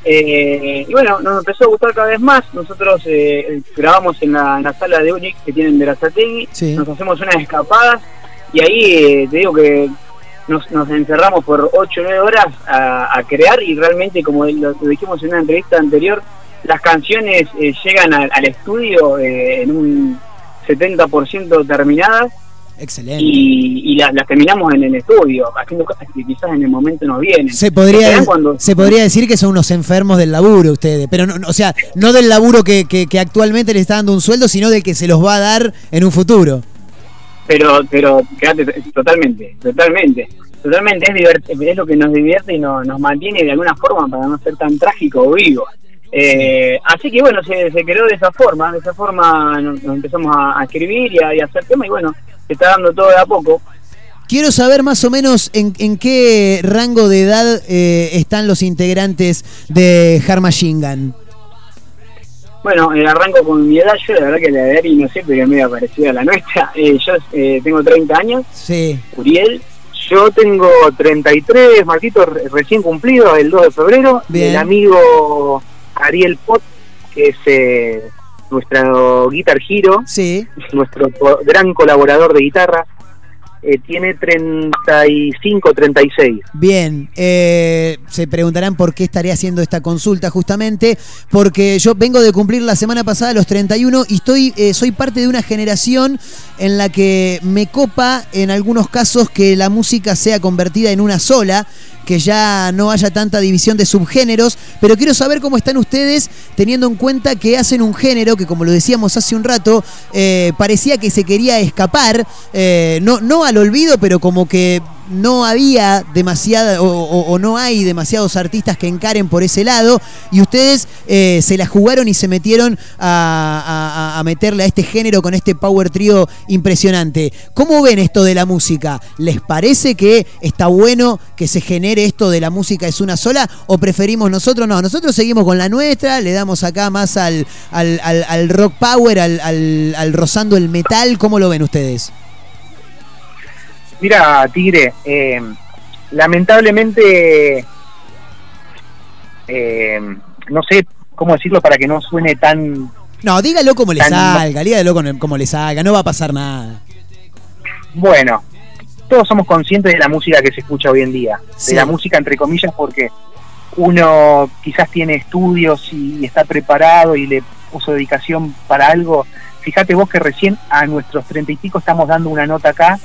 Speaker 32: Eh, y bueno, nos empezó a gustar cada vez más. Nosotros eh, grabamos en la, en la sala de Unix que tienen de la Sategui,
Speaker 4: Sí.
Speaker 32: nos hacemos unas escapadas y ahí eh, te digo que nos, nos encerramos por 8 o 9 horas a, a crear y realmente, como lo, lo dijimos en una entrevista anterior, las canciones eh, llegan al- al estudio eh, en un 70% terminadas
Speaker 4: Excelente.
Speaker 32: y, y las, las terminamos en el estudio, haciendo cosas que quizás en el momento nos vienen.
Speaker 4: Se podría,
Speaker 32: cuando-
Speaker 4: se podría decir que son unos enfermos del laburo ustedes, pero no, no, o sea, no del laburo que, que- que actualmente les está dando un sueldo, sino del que se los va a dar en un futuro.
Speaker 32: Pero pero quédate totalmente totalmente. Totalmente es es lo que nos divierte y nos, nos mantiene de alguna forma para no ser tan trágico o vivo. Eh, así que bueno se, se creó de esa forma de esa forma nos, nos empezamos a, a escribir y a, y a hacer temas y bueno se está dando todo de a poco.
Speaker 4: Quiero saber más o menos en, en qué rango de edad eh, están los integrantes de Harma Shingan.
Speaker 32: Bueno, eh, arranco con mi edad, yo la verdad que la de Ari no sé, pero es medio parecida a la nuestra. [laughs] Eh, yo eh, tengo 30 años,
Speaker 4: Sí.
Speaker 32: Uriel,
Speaker 31: Yo tengo 33, Marquito, re- recién cumplido, el 2 de febrero.
Speaker 4: Bien.
Speaker 31: El amigo Ariel Pot, que es eh, nuestro Guitar Hero,
Speaker 4: Sí.
Speaker 31: nuestro gran colaborador de guitarra, eh, tiene 35, 36.
Speaker 4: Bien, eh, se preguntarán por qué estaré haciendo esta consulta justamente, porque yo vengo de cumplir la semana pasada los 31 y estoy, eh, soy parte de una generación en la que me copa en algunos casos que la música sea convertida en una sola, que ya no haya tanta división de subgéneros, pero quiero saber cómo están ustedes teniendo en cuenta que hacen un género que, como lo decíamos hace un rato, eh, parecía que se quería escapar, eh, no, no al olvido, pero como que no había demasiada o, no hay demasiados artistas que encaren por ese lado y ustedes eh, se la jugaron y se metieron a, meterle a este género con este power trio impresionante. ¿Cómo ven esto de la música? ¿Les parece que está bueno que se genere esto de la música es una sola o preferimos nosotros? No, nosotros seguimos con la nuestra, le damos acá más al, al, al- rock power, al rozando el metal. ¿Cómo lo ven ustedes?
Speaker 31: Mira, Tigre, eh, lamentablemente, eh, no sé cómo decirlo para que no suene tan...
Speaker 4: No, dígalo como le salga, dígalo como le salga, no va a pasar nada.
Speaker 31: Bueno, todos somos conscientes de la música que se escucha hoy en día,
Speaker 4: Sí.
Speaker 31: de la música entre comillas porque uno quizás tiene estudios y está preparado y le puso dedicación para algo. Fíjate vos que recién a nuestros treinta y pico estamos dando una nota acá,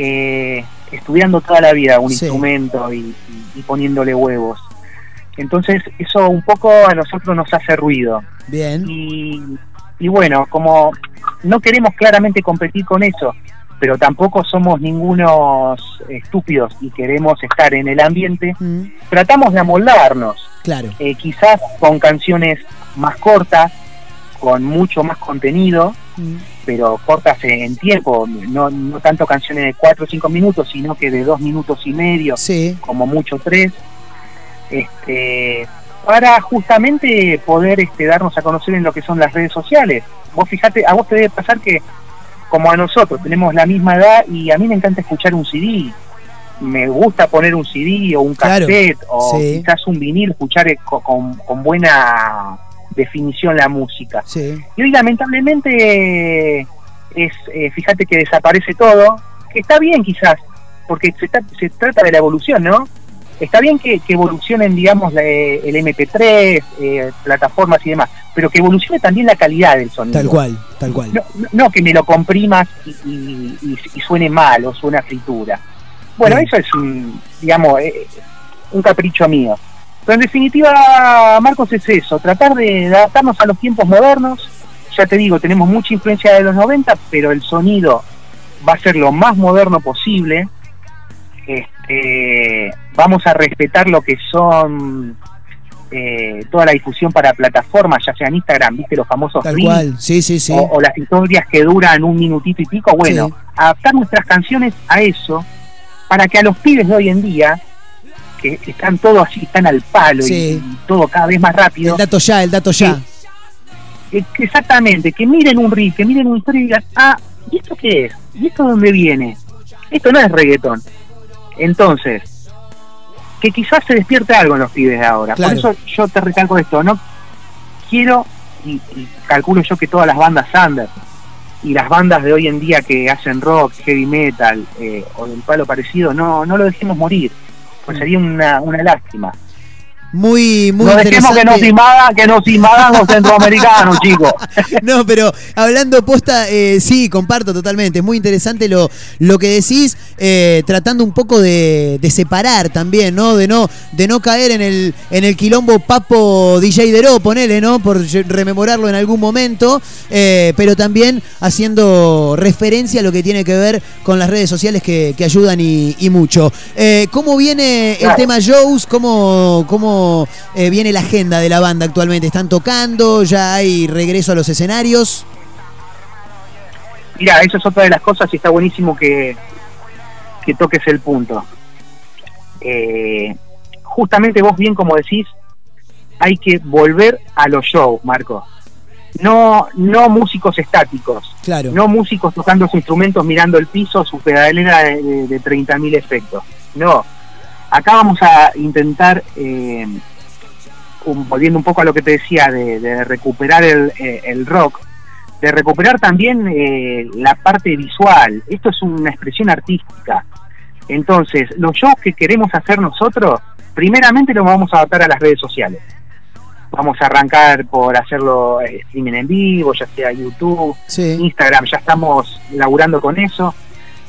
Speaker 31: eh, estudiando toda la vida un
Speaker 4: Sí.
Speaker 31: instrumento y, y- y poniéndole huevos. Entonces eso un poco a nosotros nos hace ruido.
Speaker 4: Bien.
Speaker 31: Y, y bueno, como no queremos claramente competir con eso, pero tampoco somos ningunos estúpidos y queremos estar en el ambiente, tratamos de amoldarnos.
Speaker 4: Claro.
Speaker 31: Eh, quizás con canciones más cortas, con mucho más contenido, pero cortas en tiempo, no, no tanto canciones de 4 o 5 minutos, sino que de 2 minutos y medio, como mucho 3, este, para justamente poder este, darnos a conocer en lo que son las redes sociales. Vos fijate, a vos te debe pasar que como a nosotros tenemos la misma edad y a mí me encanta escuchar un CD. Me gusta poner un CD o un
Speaker 4: Claro,
Speaker 31: cassette o
Speaker 4: sí.
Speaker 31: quizás un vinil, escuchar eh, co- con, con buena definición la música.
Speaker 4: Sí.
Speaker 31: Y hoy lamentablemente es, eh, fíjate que desaparece todo, que está bien quizás, porque se, se trata de la evolución, ¿no? Está bien que, que evolucionen, digamos, la- el MP3, eh, plataformas y demás, pero que evolucione también la calidad del sonido.
Speaker 4: Tal cual, tal cual.
Speaker 31: No, que me lo comprimas y, y- y- y suene mal o suene a fritura. Bueno, eso es un, digamos, eh, un capricho mío. Pero en definitiva, Marcos, es eso, tratar de adaptarnos a los tiempos modernos. Ya te digo, tenemos mucha influencia de los 90, pero el sonido va a ser lo más moderno posible. Este, vamos a respetar lo que son eh, toda la difusión para plataformas, ya sea en Instagram, viste los famosos
Speaker 4: Tal
Speaker 31: reels,
Speaker 4: cual, sí, sí, sí.
Speaker 31: o, o las historias que duran un minutito y pico, bueno, adaptar nuestras canciones a eso, para que a los pibes de hoy en día, que están todos así, están al palo y-
Speaker 4: Sí.
Speaker 31: y, todo cada vez más rápido,
Speaker 4: El dato ya, el dato ya.
Speaker 31: eh, que exactamente, que miren un reel, que miren una historia y digan, ah, ¿y esto qué es? ¿Y esto de dónde viene? Esto no es reggaetón. Entonces, que quizás se despierte algo en los pibes de ahora.
Speaker 4: Claro.
Speaker 31: Por eso yo te recalco esto, no quiero, y, y calculo yo que todas las bandas under y las bandas de hoy en día que hacen rock, heavy metal eh, o del palo parecido, no, no lo dejemos morir, pues sería una, una lástima.
Speaker 4: Muy, muy
Speaker 31: no dejemos que nos invadan, que nos invadan los centroamericanos, [laughs] chicos.
Speaker 4: No, pero hablando posta, eh, sí, comparto totalmente. Es muy interesante lo, lo que decís, eh, tratando un poco de, de separar también, ¿no? De no, de no caer en el, en el quilombo Papo DJ Deró, ponele, ¿no? Por rememorarlo en algún momento, eh, pero también haciendo referencia a lo que tiene que ver con las redes sociales que, que ayudan y, y mucho. ¿Cómo viene el
Speaker 31: Claro.
Speaker 4: tema shows? ¿Cómo, cómo eh, viene la agenda de la banda actualmente? ¿Están tocando? ¿Ya hay regreso a los escenarios?
Speaker 31: Mira, eso es otra de las cosas y está buenísimo que, que toques el punto. Eh, justamente vos bien como decís, hay que volver a los shows, Marco. no, no músicos estáticos,
Speaker 4: Claro.
Speaker 31: no músicos tocando sus instrumentos mirando el piso, su pedalera de, de, de 30.000 efectos. No, acá vamos a intentar, eh, un- volviendo un poco a lo que te decía, de, de recuperar el, eh, el rock, de recuperar también eh, la parte visual. Esto es una expresión artística. Entonces, los shows que queremos hacer nosotros, primeramente los vamos a adaptar a las redes sociales. Vamos a arrancar por hacerlo eh, streaming en vivo, ya sea YouTube, Instagram, ya estamos laburando con eso.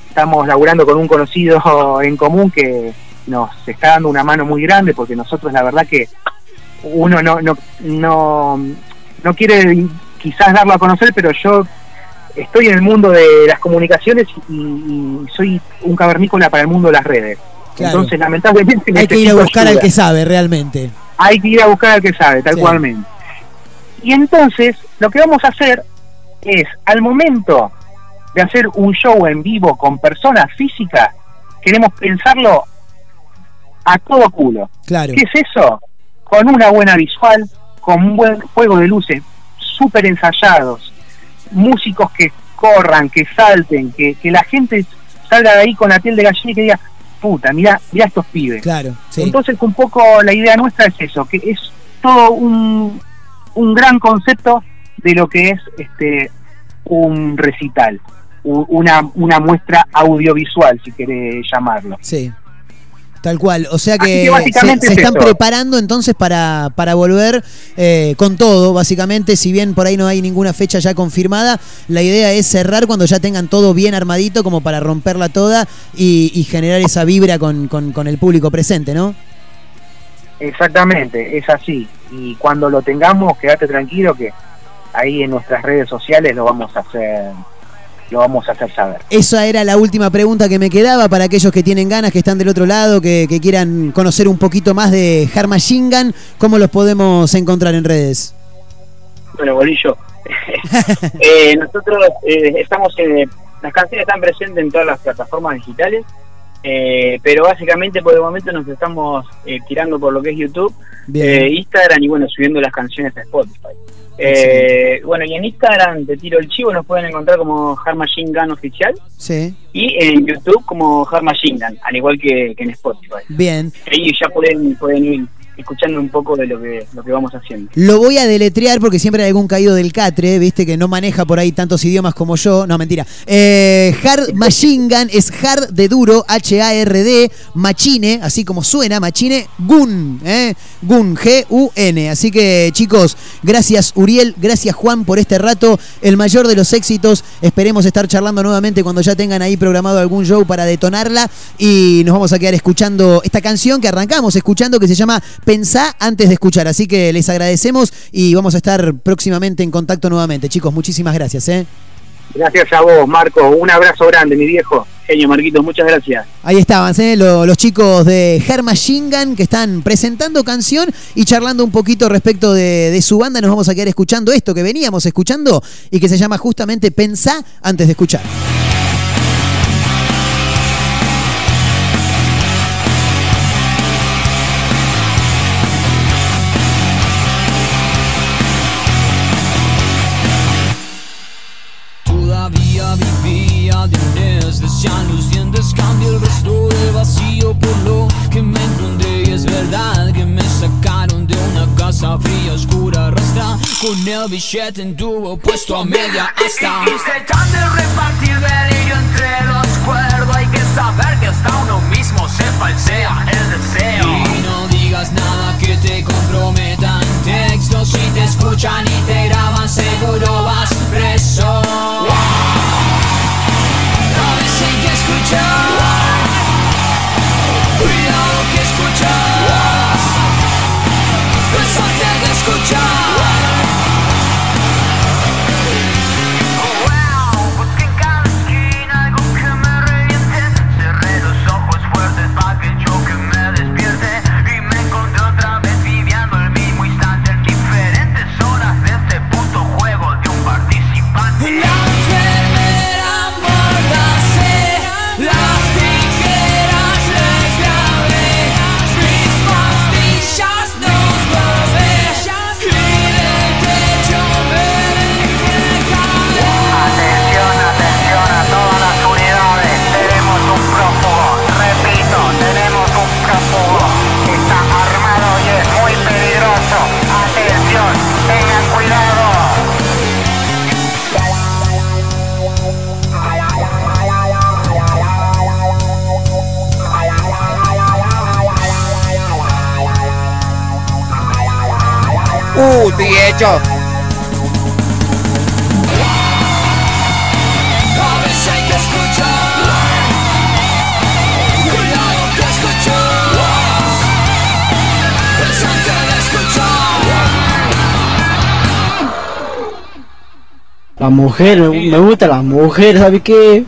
Speaker 31: Estamos laburando con un conocido en común que nos está dando una mano muy grande porque nosotros la verdad que uno no no no, no quiere quizás darlo a conocer, pero yo estoy en el mundo de las comunicaciones y, y soy un cavernícola para el mundo de las redes.
Speaker 4: Claro.
Speaker 31: Entonces, lamentablemente,
Speaker 4: Hay que ir a buscar al que sabe realmente.
Speaker 31: Hay que ir a buscar al que sabe, tal
Speaker 4: Sí.
Speaker 31: cualmente. Y entonces, lo que vamos a hacer es, al momento de hacer un show en vivo con personas físicas, queremos pensarlo a todo culo.
Speaker 4: Claro.
Speaker 31: ¿Qué es eso? Con una buena visual, con un buen juego de luces, súper ensayados, músicos que corran, que salten, que, que la gente salga de ahí con la piel de gallina y que diga, puta, mira, mira estos pibes.
Speaker 4: Claro, sí.
Speaker 31: Entonces, un poco la idea nuestra es eso, que es todo un, un gran concepto de lo que es este un recital, una, una muestra audiovisual, si querés llamarlo.
Speaker 4: Sí. Tal cual, o sea que,
Speaker 31: que
Speaker 4: se, se
Speaker 31: es
Speaker 4: están
Speaker 31: eso.
Speaker 4: preparando entonces para, para volver eh, con todo, básicamente, si bien por ahí no hay ninguna fecha ya confirmada, la idea es cerrar cuando ya tengan todo bien armadito como para romperla toda y, y generar esa vibra con, con- con el público presente, ¿no?
Speaker 31: Exactamente, es así. Y cuando lo tengamos, quédate tranquilo que ahí en nuestras redes sociales lo vamos a hacer, lo vamos a hacer saber.
Speaker 4: Esa era la última pregunta que me quedaba para aquellos que tienen ganas, que están del otro lado, que, que quieran conocer un poquito más de Harma Shingan, ¿cómo los podemos encontrar en redes?
Speaker 32: Bueno, Bolillo, [laughs] [laughs] eh, nosotros eh, estamos en, las canciones están presentes en todas las plataformas digitales, eh, pero básicamente por el momento nos estamos eh, tirando por lo que es YouTube, eh, Instagram y bueno, subiendo las canciones a Spotify. Eh, bueno, y en Instagram te tiro el chivo, nos pueden encontrar como Hard Machine Gun Oficial
Speaker 4: Sí,
Speaker 32: y en YouTube como Hard Machine Gun, al igual que, que en Spotify.
Speaker 4: bien.
Speaker 32: Ahí ya pueden, pueden ir escuchando un poco de lo que, lo que vamos haciendo.
Speaker 4: Lo voy a deletrear porque siempre hay algún caído del catre, viste, que no maneja por ahí tantos idiomas como yo. No, mentira. Eh, hard [laughs] Machine Gun es hard de duro, H-A-R-D, machine, así como suena, machine, gun, ¿eh? Gun, G-U-N. Así que, chicos, gracias Uriel, gracias Juan por este rato, el mayor de los éxitos. Esperemos estar charlando nuevamente cuando ya tengan ahí programado algún show para detonarla y nos vamos a quedar escuchando esta canción que arrancamos escuchando que se llama Pensá antes de escuchar. Así que les agradecemos y vamos a estar próximamente en contacto nuevamente. Chicos, muchísimas gracias. ¿eh?
Speaker 31: Gracias a vos, Marco. Un abrazo grande, mi viejo.
Speaker 32: Genio, Marquito, muchas gracias.
Speaker 4: Ahí estaban ¿eh? Lo- los chicos de Herma Shingan que están presentando canción y charlando un poquito respecto de, de su banda. Nos vamos a quedar escuchando esto que veníamos escuchando y que se llama justamente Pensá antes de escuchar.
Speaker 30: Por lo que me encontré Y es verdad que me sacaron de una casa fría, oscura, rastra Con el billete en tubo puesto a media asta.
Speaker 2: Y se trata de repartir delirio entre los cuerdos Hay que saber que hasta uno mismo se falsea el deseo.
Speaker 30: Y no digas nada que te comprometa en texto Si te escuchan y te graban seguro vas preso. No dicen que escuchar Cuidado que escuchas Pues antes de Uh,
Speaker 26: de hecho.
Speaker 2: La mujer, me gusta la mujer, ¿sabes qué?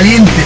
Speaker 11: valiente.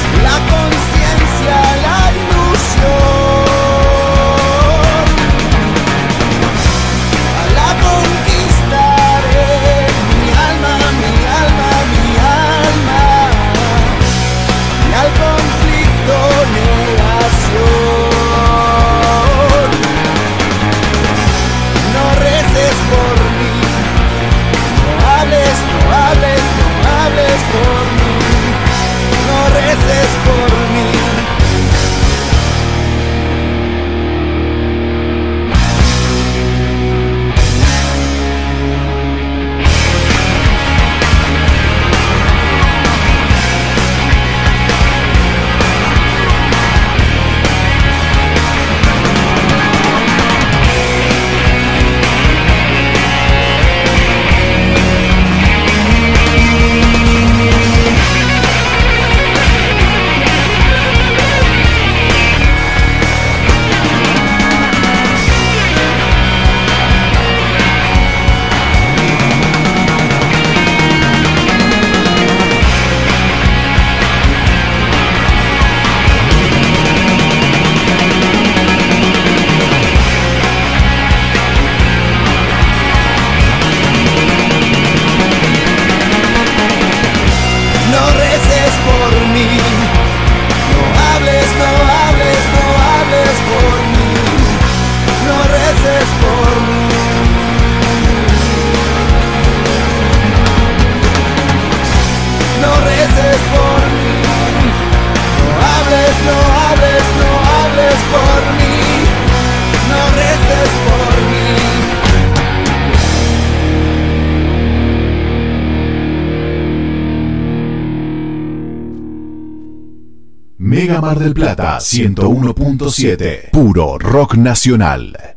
Speaker 11: 101.7, puro rock nacional.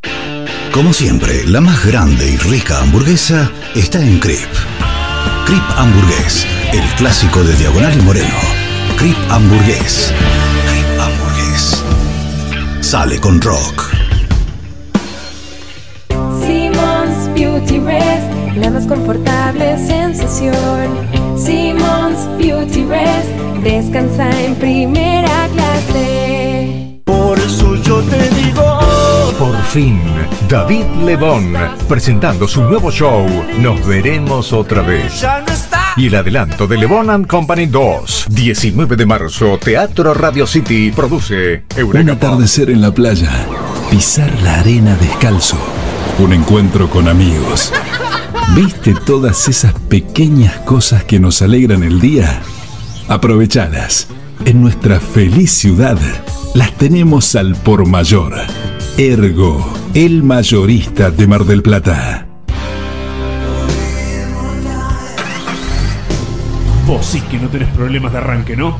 Speaker 12: Como siempre, la más grande y rica hamburguesa está en Crip. Crip Hamburgués, el clásico de Diagonal y Moreno. Crip Hamburgués. Crip Hamburgués. Sale con rock.
Speaker 13: Simmons Beauty Rest, la más confortable sensación. Simmons Beauty Rest, descansa en
Speaker 5: primer fin, David Lebón, presentando su nuevo show, Nos veremos otra vez. Y el adelanto de Lebón and Company 2, 19 de marzo, Teatro Radio City, produce
Speaker 11: Un
Speaker 5: Eureka.
Speaker 11: atardecer en la playa, pisar la arena descalzo, un encuentro con amigos. ¿Viste todas esas pequeñas cosas que nos alegran el día? Aprovechadas. En nuestra feliz ciudad las tenemos al por mayor. Ergo, el mayorista de Mar del Plata.
Speaker 33: Vos sí que no tenés problemas de arranque, ¿no?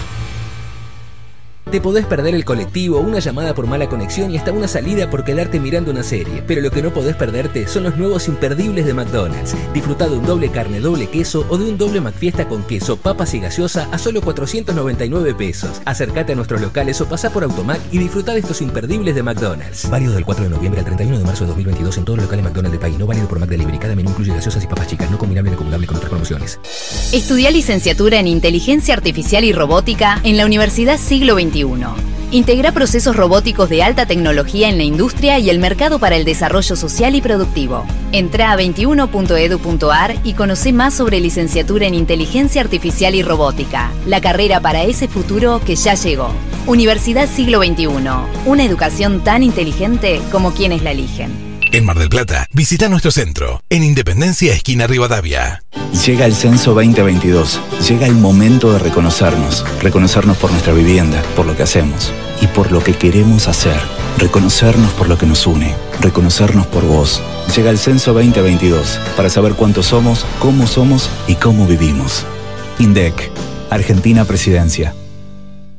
Speaker 15: Te podés perder el colectivo, una llamada por mala conexión y hasta una salida por quedarte mirando una serie. Pero lo que no podés perderte son los nuevos imperdibles de McDonald's. Disfruta de un doble carne, doble queso o de un doble McFiesta con queso, papas y gaseosa a solo 499 pesos. Acércate a nuestros locales o pasa por Automac y disfruta de estos imperdibles de McDonald's. Válido del 4 de noviembre al 31 de marzo de 2022 en todos los locales McDonald's del país. No válido por McDelivery. Cada menú incluye gaseosas y papas chicas. No combinable ni acumulable con otras promociones.
Speaker 16: Estudia licenciatura en Inteligencia Artificial y Robótica en la Universidad Siglo XXI. Integra procesos robóticos de alta tecnología en la industria y el mercado para el desarrollo social y productivo. Entra a 21.edu.ar y conoce más sobre licenciatura en Inteligencia Artificial y Robótica, la carrera para ese futuro que ya llegó. Universidad Siglo XXI, una educación tan inteligente como quienes la eligen.
Speaker 34: En Mar del Plata, visita nuestro centro, en Independencia, esquina Rivadavia.
Speaker 18: Llega el censo 2022. Llega el momento de reconocernos. Reconocernos por nuestra vivienda, por lo que hacemos y por lo que queremos hacer. Reconocernos por lo que nos une. Reconocernos por vos. Llega el censo 2022 para saber cuántos somos, cómo somos y cómo vivimos. INDEC, Argentina Presidencia.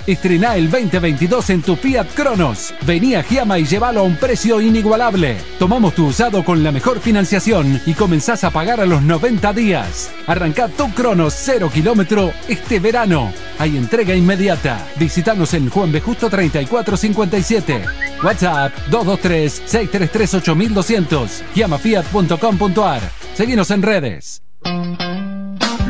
Speaker 19: Estrená el 2022 en tu Fiat Cronos. Vení a Giama y llévalo a un precio inigualable. Tomamos tu usado con la mejor financiación y comenzás a pagar a los 90 días. Arrancá tu Cronos 0 kilómetro este verano. Hay entrega inmediata. Visítanos en Juan B. Justo 3457. WhatsApp 223-633-8200. Giamafiat.com.ar. Seguinos en redes.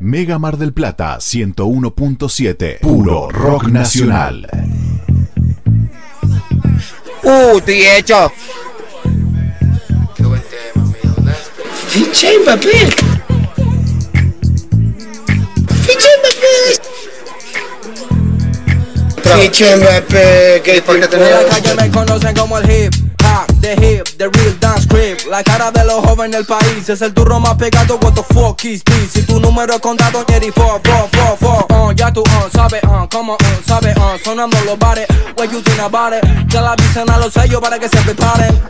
Speaker 35: Mega Mar del Plata 101.7. Puro rock nacional.
Speaker 30: Uh, hecho. Fiché Mbappé. Fiché Mbappé. Fiché Mbappé. Que porque
Speaker 36: En la calle me conocen como el hip the hip, the real dance crib. La cara de los jóvenes del país es el turro más pegado. What the fuck is this? Si tu número es contado, Jerry, four, four, four, four. Uh, ya tú, uh, sabes, uh, como, uh, sabes, uh, sonando los bares. What you think about it? Ya la avisan a los sellos para que se preparen.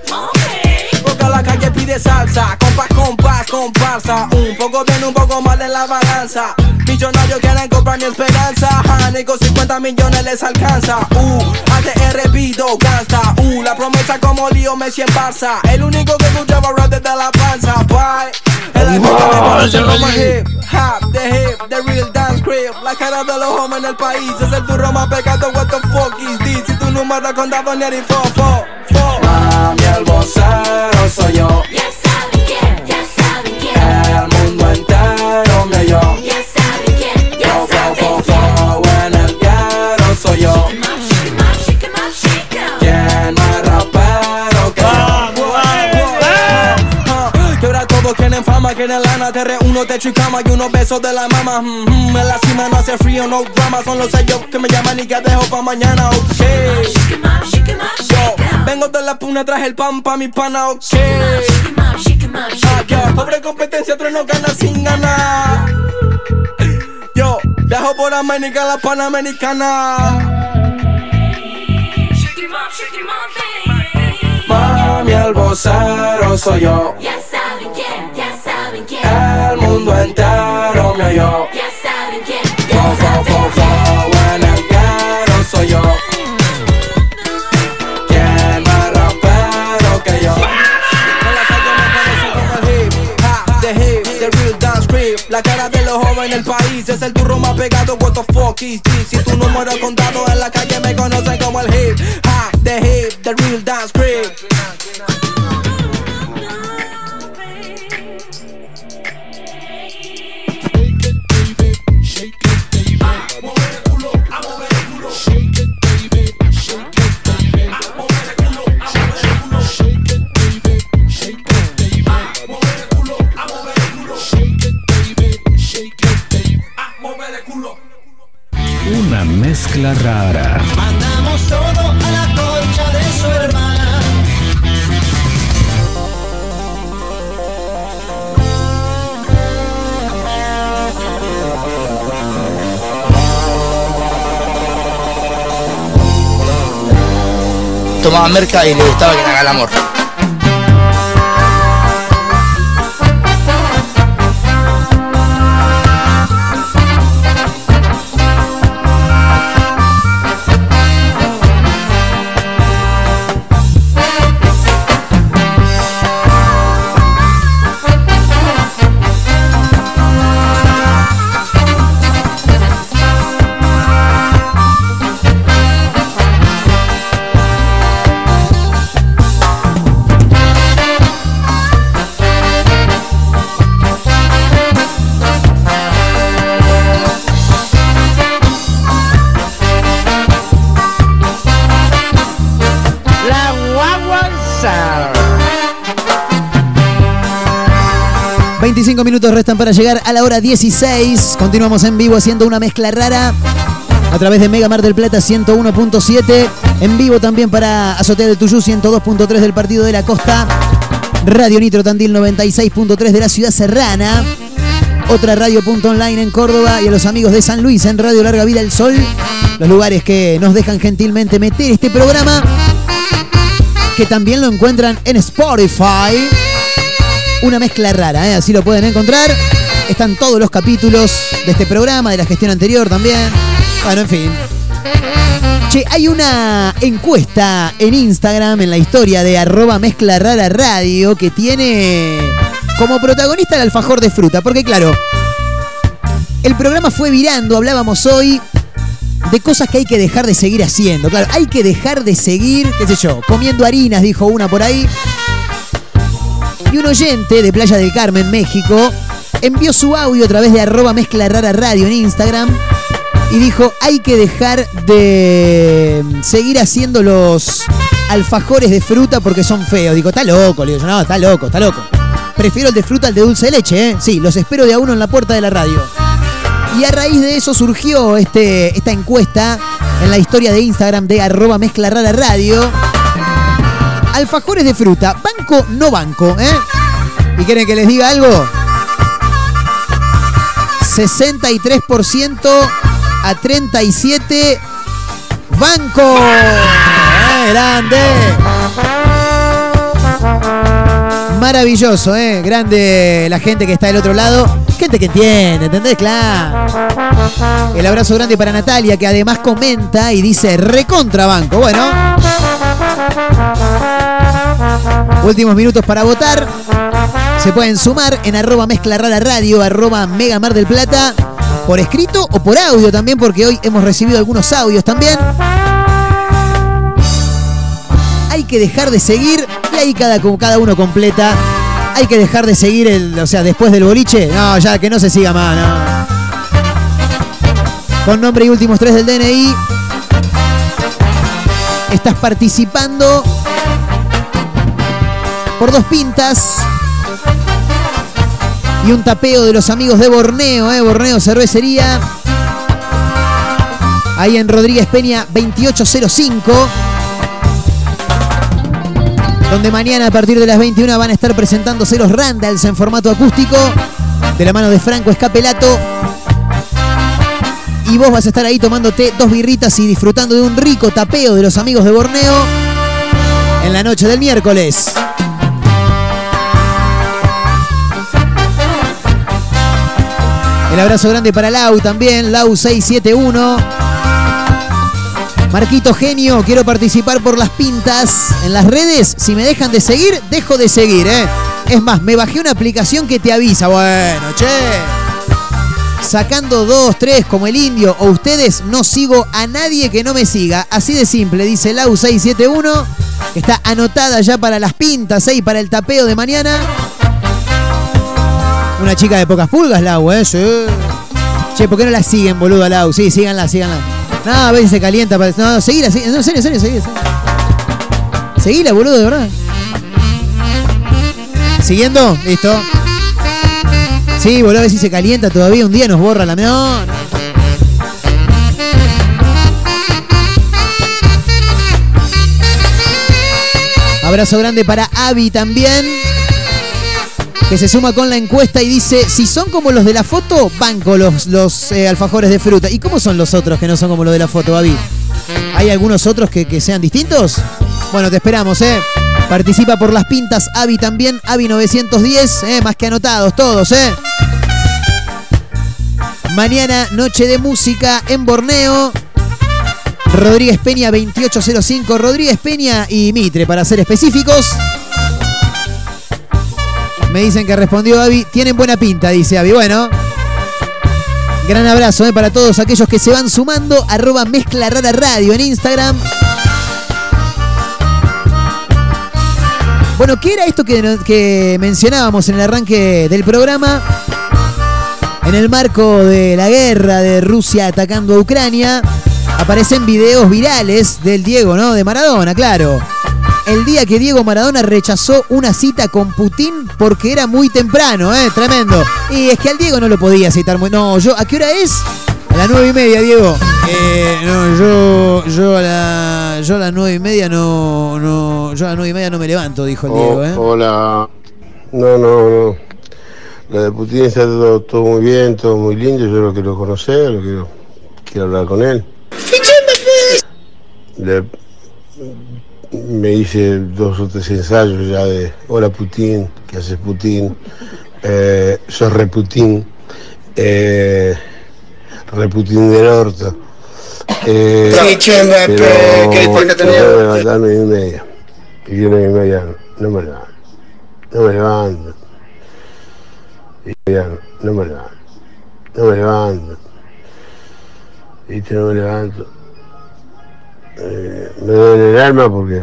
Speaker 36: Porque la calle pide salsa, compás, compás, comparsa. Un poco bien, un poco mal en la balanza. Millonarios quieren comprar mi esperanza. Con 50 millones les alcanza. Uh, ATR pido promesa como Lío Messi en Barça. El único que escuchaba rap desde la panza. Bye. El iPhone que me conoce como hip hop, the hip, the real dance crib. La cara de los hombres en el país es el turro más pecado. What the fuck is this? Si tu número contado ni eres fo, fo, fo. Mami, el vocero soy yo. Ya saben quién, ya saben quién. El mundo entero. De lana te reúno techo y cama y unos besos de la mama. Mm, mm, en la cima no hace frío, no drama. Son los sellos que me llaman y que dejo pa' mañana, ok. Yo vengo de la puna, traje el pan pa' mi pana, ok. Ah, yo, pobre competencia, otro no gana sin ganar. Yo, viajo por América, la panamericana. Mami, el vocero soy yo.
Speaker 13: Saben.
Speaker 36: El mundo entero me oyó.
Speaker 13: Ya saben quién.
Speaker 36: Fo, fo, fo, fo, en el guero soy yo. ¿Quién más rapero que yo? En la calle me conocen como el hip, ha, the hip, the real dance creep. La cara de los jóvenes del país es el turro más pegado. What the fuck is this? Si tu número es contado en la calle me conocen como el hip, ha, the hip, the real dance creep.
Speaker 12: Una mezcla rara.
Speaker 2: Mandamos todo a la concha de su hermana.
Speaker 37: Tomaba merca y le gustaba que le haga el amor.
Speaker 4: 25 minutos restan para llegar a la hora 16. Continuamos en vivo haciendo una mezcla rara a través de Mega Mar del Plata 101.7. En vivo también para Azotea del Tuyú 102.3 del Partido de la Costa. Radio Nitro Tandil 96.3 de la Ciudad Serrana. Otra radio punto online en Córdoba y a los amigos de San Luis en Radio Larga Vida El Sol. Los lugares que nos dejan gentilmente meter este programa. Que también lo encuentran en Spotify. Una mezcla rara, ¿eh? así lo pueden encontrar. Están todos los capítulos de este programa, de la gestión anterior también. Bueno, en fin. Che, hay una encuesta en Instagram, en la historia de arroba mezcla rara radio, que tiene como protagonista el alfajor de fruta. Porque claro, el programa fue virando, hablábamos hoy de cosas que hay que dejar de seguir haciendo. Claro, hay que dejar de seguir, qué sé yo, comiendo harinas, dijo una por ahí. Y un oyente de Playa del Carmen, México, envió su audio a través de arroba mezcla rara radio en Instagram y dijo, hay que dejar de seguir haciendo los alfajores de fruta porque son feos. Digo, está loco, le digo, no, está loco, está loco. Prefiero el de fruta al de dulce de leche, ¿eh? Sí, los espero de a uno en la puerta de la radio. Y a raíz de eso surgió este, esta encuesta en la historia de Instagram de arroba mezcla rara radio. Alfajores de fruta, banco, no banco, ¿eh? ¿Y quieren que les diga algo? 63% a 37 banco. ¡Eh, grande! Maravilloso, ¿eh? Grande la gente que está del otro lado. Gente que entiende, ¿entendés? Claro. El abrazo grande para Natalia, que además comenta y dice recontrabanco. Bueno. Últimos minutos para votar. Se pueden sumar en arroba mezcla rara radio, arroba mega mar del plata, por escrito o por audio también, porque hoy hemos recibido algunos audios también. Hay que dejar de seguir, y ahí cada, cada uno completa. Hay que dejar de seguir el, o sea, después del boliche. No, ya que no se siga más, no. Con nombre y últimos tres del DNI. Estás participando por dos pintas Y un tapeo de los amigos de Borneo, ¿eh? Borneo Cervecería. Ahí en Rodríguez Peña 2805. Donde mañana a partir de las 21 van a estar presentándose los Randalls en formato acústico. De la mano de Franco Escapelato. Y vos vas a estar ahí tomándote dos birritas y disfrutando de un rico tapeo de los amigos de Borneo en la noche del miércoles. El abrazo grande para Lau también, Lau 671. Marquito Genio, quiero participar por las pintas en las redes. Si me dejan de seguir, dejo de seguir, ¿eh? Es más, me bajé una aplicación que te avisa. Bueno, che. Sacando dos, tres como el indio o ustedes, no sigo a nadie que no me siga. Así de simple, dice Lau 671, que está anotada ya para las pintas, ¿eh? y para el tapeo de mañana. Una chica de pocas pulgas, Lau, ¿eh? Sí. Che, ¿por qué no la siguen, boludo, Lau? Sí, síganla, síganla. No, a veces se calienta. para- No, no, seguila, seguila. No, en serio, serio, seguila. seguila. Boludo, de verdad. ¿Siguiendo? Listo. Sí, boludo, a ver si se calienta todavía. Un día nos borra la... No. Abrazo grande para Avi también. Que se suma con la encuesta y dice, si son como los de la foto, banco los, los eh, alfajores de fruta. ¿Y cómo son los otros que no son como los de la foto, Avi? ¿Hay algunos otros que, que sean distintos? Bueno, te esperamos, ¿eh? Participa por las pintas Avi también, Avi 910, ¿eh? Más que anotados todos, ¿eh? Mañana, noche de música en Borneo. Rodríguez Peña 2805, Rodríguez Peña y Mitre, para ser específicos. Me dicen que respondió Avi. Tienen buena pinta, dice Avi. Bueno. Gran abrazo eh, para todos aquellos que se van sumando. Arroba Mezcla Radio en Instagram. Bueno, ¿qué era esto que, que mencionábamos en el arranque del programa? En el marco de la guerra de Rusia atacando a Ucrania, aparecen videos virales del Diego, ¿no? De Maradona, claro. El día que Diego Maradona rechazó una cita con Putin porque era muy temprano, ¿eh? Tremendo. Y es que al Diego no lo podía citar muy. No, yo, ¿a qué hora es? A las nueve y media, Diego. Eh, no, yo, yo a la, yo a las nueve y media no, no, yo a las nueve y media no me levanto, dijo el Diego, ¿eh?
Speaker 38: Hola. No, no, no. Lo de Putin está todo, todo muy bien, todo muy lindo. Yo lo quiero conocer, lo quiero, quiero hablar con él. Le- me hice dos o tres ensayos ya de Hola Putin, ¿qué haces Putin? Eh, sos re Putin, eh, re Putin del orto. Eh, pero
Speaker 37: ¿qué después que tenía?
Speaker 38: me a nueve y media. Y yo nueve y media no, me levanto. No me levanto. Y no, no me levanto. No me levanto. ¿Viste? No me levanto. Eh, me duele el alma porque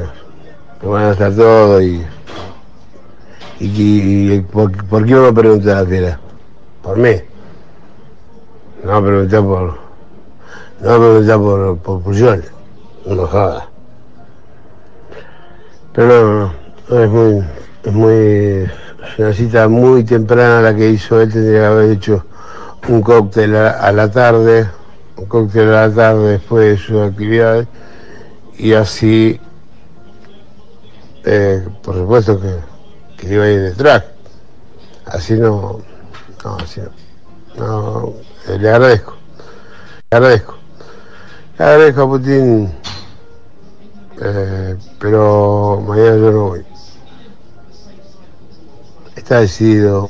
Speaker 38: me van a estar todo y. ¿Y, y- por, por qué no me preguntás, Fiera? Por mí. No me preguntás por. No me preguntás por, por Puyol. No me jodas. Pero no, no, no, es muy. Es muy. Es una cita muy temprana la que hizo él, tendría que haber hecho un cóctel a la tarde, un cóctel a la tarde después de sus actividades, y así, eh, por supuesto que, que iba a ir detrás. Así no, no, así no. eh, le agradezco, le agradezco. Le agradezco a Putin, eh, pero mañana yo no voy. Está decidido.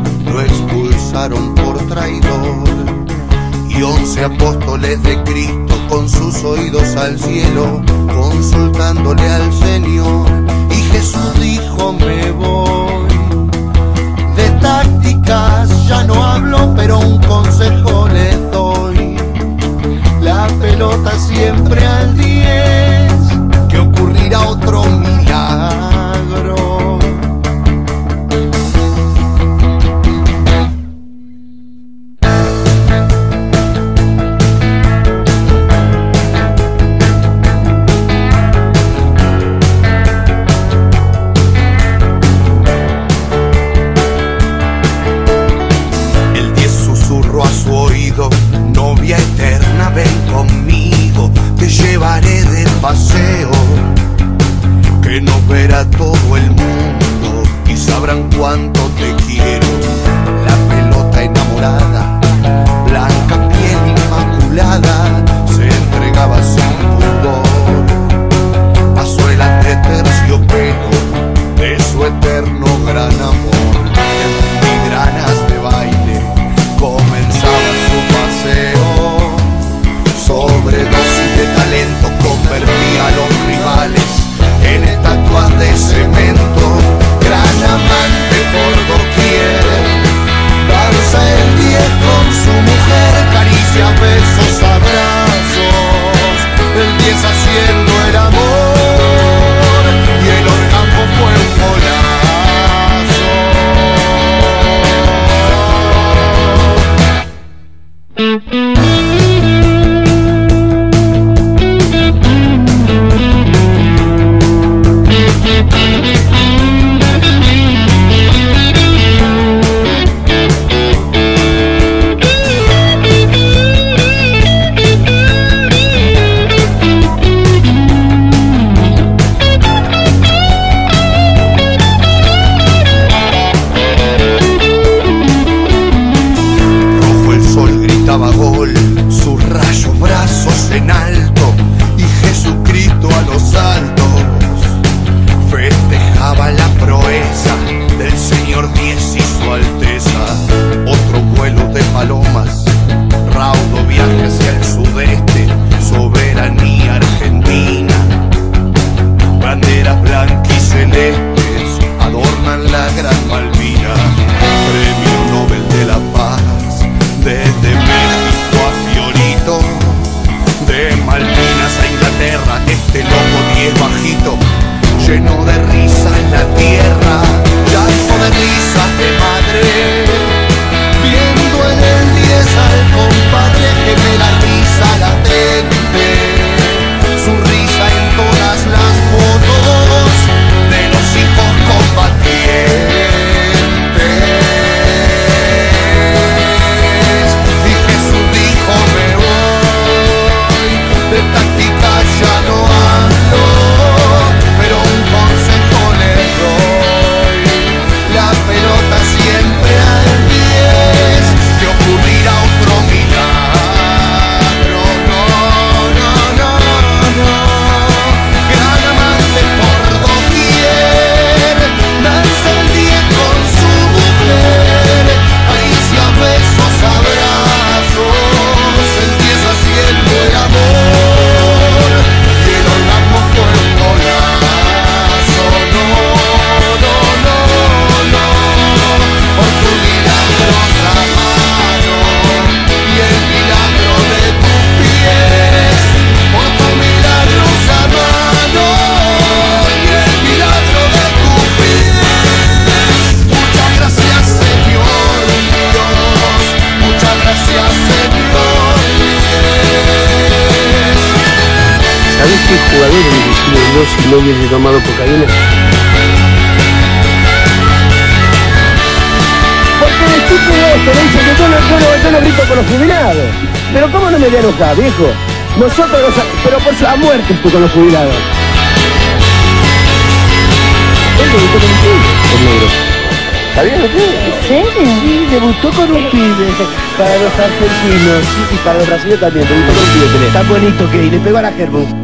Speaker 5: lo expulsaron por traidor. Y once apóstoles de Cristo con sus oídos al cielo, consultándole al Señor. Y Jesús dijo, me voy. De tácticas ya no hablo, pero un consejo le doy. La pelota siempre al 10, que ocurrirá otro milagro. no
Speaker 38: hubiese tomado cocaína.
Speaker 39: Porque el estúpido esto me dice que yo no, yo no, yo no grito con los jubilados. Pero ¿cómo no me voy a enojar, viejo? Nosotros, pero por su, a muerte estoy con los jubilados. Él debutó con un pibe, el negro. ¿Sabías lo que? ¿En serio? Sí, debutó con un pibe. Para los argentinos y para los brasileños también. Debutó con un pibe. Tan bonito que le pegó a la Gerbu.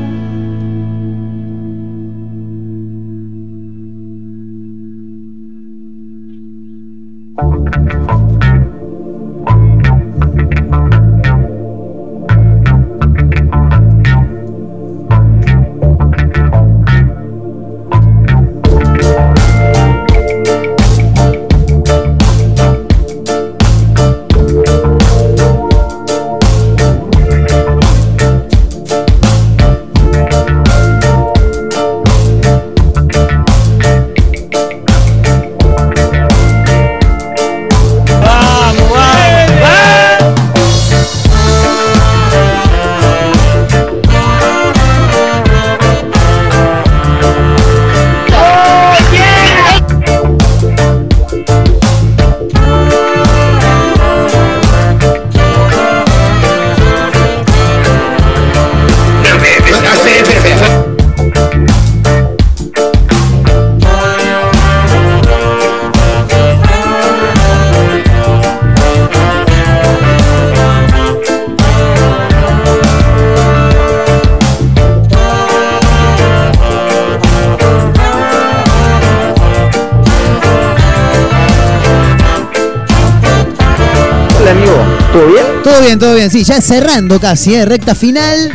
Speaker 4: Ya cerrando casi, ¿eh? recta final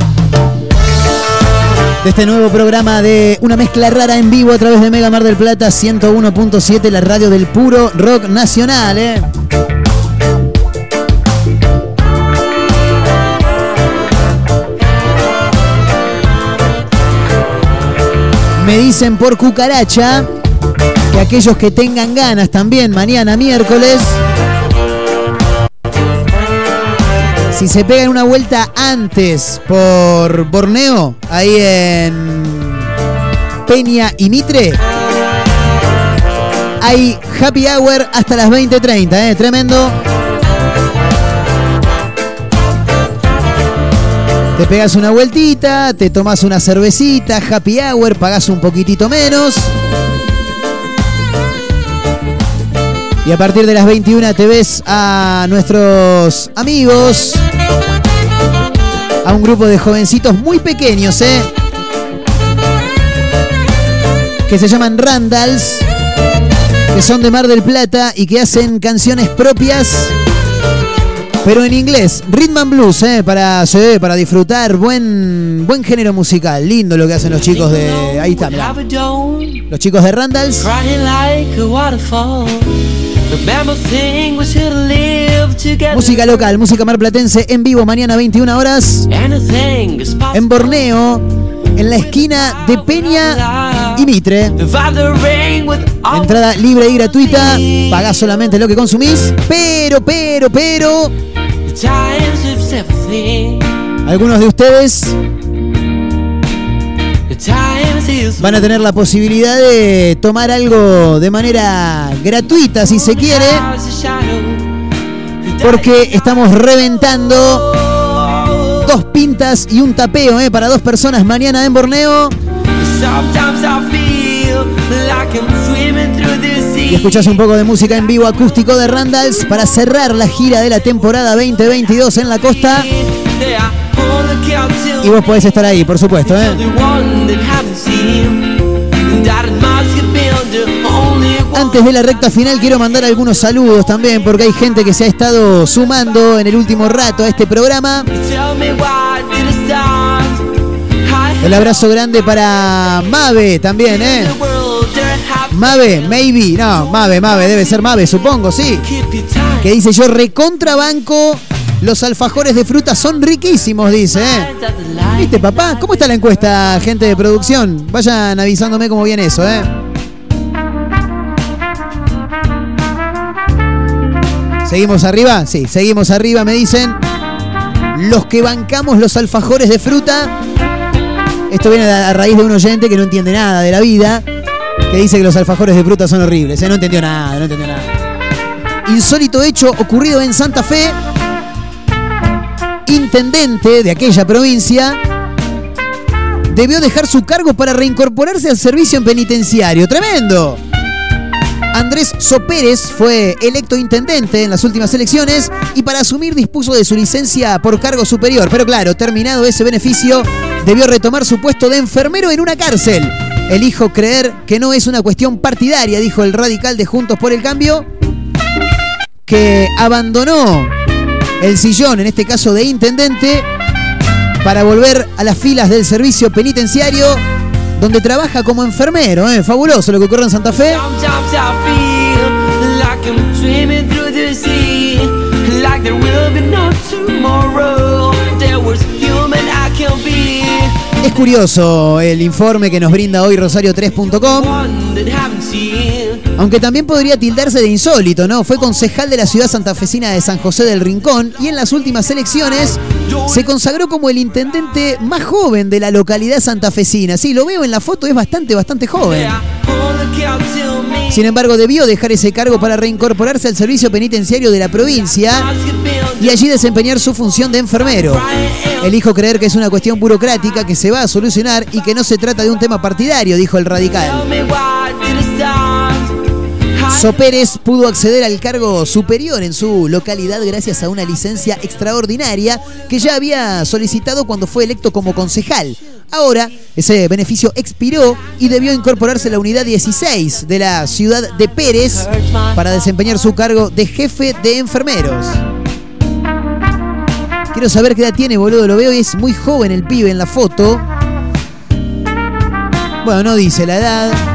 Speaker 4: de este nuevo programa de una mezcla rara en vivo a través de Mega Mar del Plata 101.7, la radio del puro rock nacional. ¿eh? Me dicen por cucaracha que aquellos que tengan ganas también mañana miércoles Si se pegan una vuelta antes por Borneo, ahí en Peña y Mitre, hay happy hour hasta las 20.30, ¿eh? tremendo. Te pegas una vueltita, te tomas una cervecita, happy hour, pagás un poquitito menos. Y a partir de las 21 te ves a nuestros amigos, a un grupo de jovencitos muy pequeños, ¿eh? Que se llaman Randalls, que son de Mar del Plata y que hacen canciones propias, pero en inglés. Rhythm and Blues, ¿eh? Para, para disfrutar. Buen, buen género musical. Lindo lo que hacen los chicos de. Ahí está. Los chicos de Randalls. Música local, música marplatense en vivo mañana 21 horas. En Borneo, en la esquina de Peña y Mitre. Entrada libre y gratuita, pagás solamente lo que consumís, pero, pero, pero, algunos de ustedes van a tener la posibilidad de tomar algo de manera gratuita si se quiere, porque estamos reventando dos pintas y un tapeo eh, para dos personas mañana en Borneo. Y escuchás un poco de música en vivo acústico de Randalls para cerrar la gira de la temporada 2022 en la costa. Y vos podés estar ahí, por supuesto, ¿eh? Antes de la recta final quiero mandar algunos saludos también porque hay gente que se ha estado sumando en el último rato a este programa. El abrazo grande para Mave también, ¿eh? Mave, maybe. No, Mave, Mave, debe ser Mave, supongo, sí. Que dice yo recontrabanco. Los alfajores de fruta son riquísimos, dice, ¿eh? ¿Viste, papá? ¿Cómo está la encuesta, gente de producción? Vayan avisándome cómo viene eso, ¿eh? ¿Seguimos arriba? Sí, seguimos arriba, me dicen. Los que bancamos los alfajores de fruta. Esto viene a raíz de un oyente que no entiende nada de la vida. Que dice que los alfajores de fruta son horribles. ¿eh? No entendió nada, no entendió nada. Insólito hecho ocurrido en Santa Fe. Intendente de aquella provincia debió dejar su cargo para reincorporarse al servicio en penitenciario. ¡Tremendo! Andrés Sopérez fue electo intendente en las últimas elecciones y para asumir dispuso de su licencia por cargo superior. Pero claro, terminado ese beneficio, debió retomar su puesto de enfermero en una cárcel. Elijo creer que no es una cuestión partidaria, dijo el radical de Juntos por el Cambio. que abandonó el sillón, en este caso de intendente, para volver a las filas del servicio penitenciario, donde trabaja como enfermero. ¿eh? Fabuloso lo que ocurre en Santa Fe. Es curioso el informe que nos brinda hoy Rosario3.com. Aunque también podría tildarse de insólito, ¿no? Fue concejal de la ciudad santafesina de San José del Rincón y en las últimas elecciones se consagró como el intendente más joven de la localidad santafesina. Sí, lo veo en la foto, es bastante, bastante joven. Sin embargo, debió dejar ese cargo para reincorporarse al servicio penitenciario de la provincia y allí desempeñar su función de enfermero. Elijo creer que es una cuestión burocrática que se va a solucionar y que no se trata de un tema partidario, dijo el radical. So Pérez pudo acceder al cargo superior en su localidad gracias a una licencia extraordinaria que ya había solicitado cuando fue electo como concejal. Ahora, ese beneficio expiró y debió incorporarse a la unidad 16 de la ciudad de Pérez para desempeñar su cargo de jefe de enfermeros. Quiero saber qué edad tiene, boludo. Lo veo y es muy joven el pibe en la foto. Bueno, no dice la edad.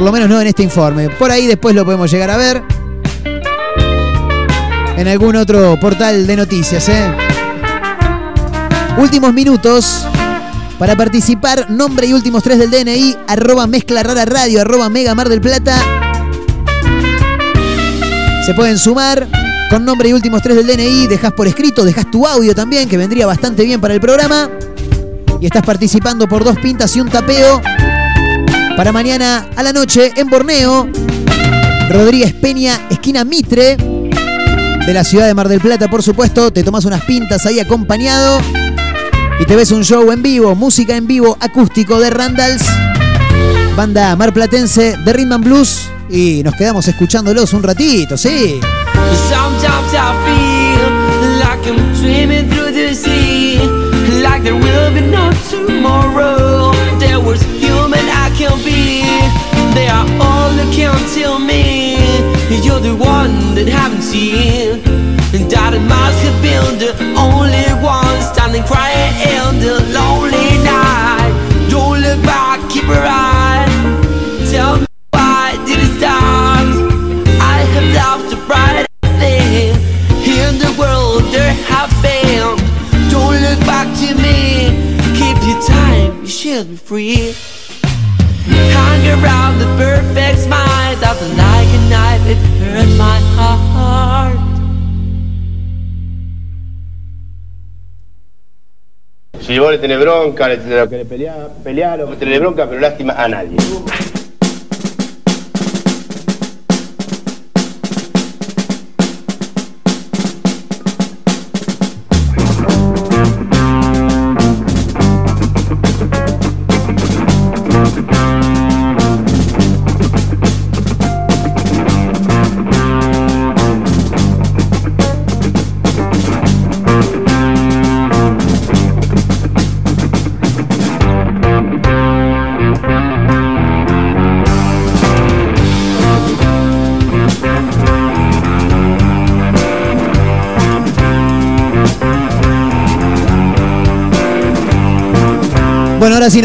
Speaker 4: Por lo menos no en este informe. Por ahí después lo podemos llegar a ver. En algún otro portal de noticias, ¿eh? Últimos minutos. Para participar, nombre y últimos tres del DNI, arroba mezcla rara radio, arroba mega mar del plata. Se pueden sumar con nombre y últimos tres del DNI, dejas por escrito, dejas tu audio también, que vendría bastante bien para el programa. Y estás participando por dos pintas y un tapeo para mañana a la noche en Borneo. Rodríguez Peña, esquina Mitre, de la ciudad de Mar del Plata, por supuesto. Te tomas unas pintas ahí acompañado y te ves un show en vivo, música en vivo, acústico de Randalls, banda marplatense de Rhythm and Blues. Y nos quedamos escuchándolos un ratito, sí.
Speaker 30: Can be, they are all that count till me. You're the one that haven't seen, and that I must have been the only one standing crying in the lonely night. Don't look back, keep your eye. Tell me why did it start? I have loved the bright thing in the world there have been. Don't look back to me. Keep your time, you should be free.
Speaker 38: Si vos le tenés bronca, le tenés que le pelear, pelear, o tenés bronca, pero lástima a nadie.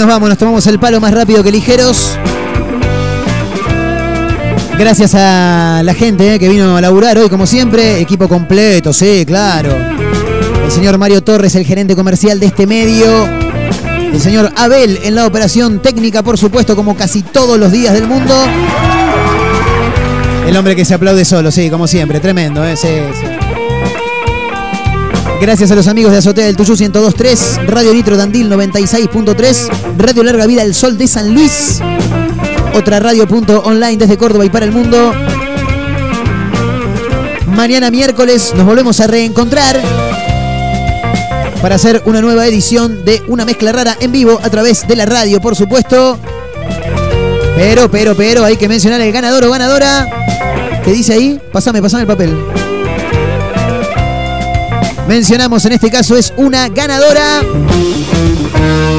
Speaker 4: Nos vamos, nos tomamos el palo más rápido que ligeros. Gracias a la gente eh, que vino a laburar hoy, como siempre. Equipo completo, sí, claro. El señor Mario Torres, el gerente comercial de este medio. El señor Abel en la operación técnica, por supuesto, como casi todos los días del mundo. El hombre que se aplaude solo, sí, como siempre. Tremendo, ¿eh? Sí, sí. Gracias a los amigos de Azotea del Tuyú 102.3, Radio Nitro Dandil 96.3, Radio Larga Vida El Sol de San Luis, otra radio punto online desde Córdoba y para el mundo. Mañana miércoles nos volvemos a reencontrar para hacer una nueva edición de Una Mezcla Rara en vivo a través de la radio, por supuesto. Pero, pero, pero, hay que mencionar el ganador o ganadora. ¿Qué dice ahí? Pásame, pásame el papel. Mencionamos en este caso es una ganadora.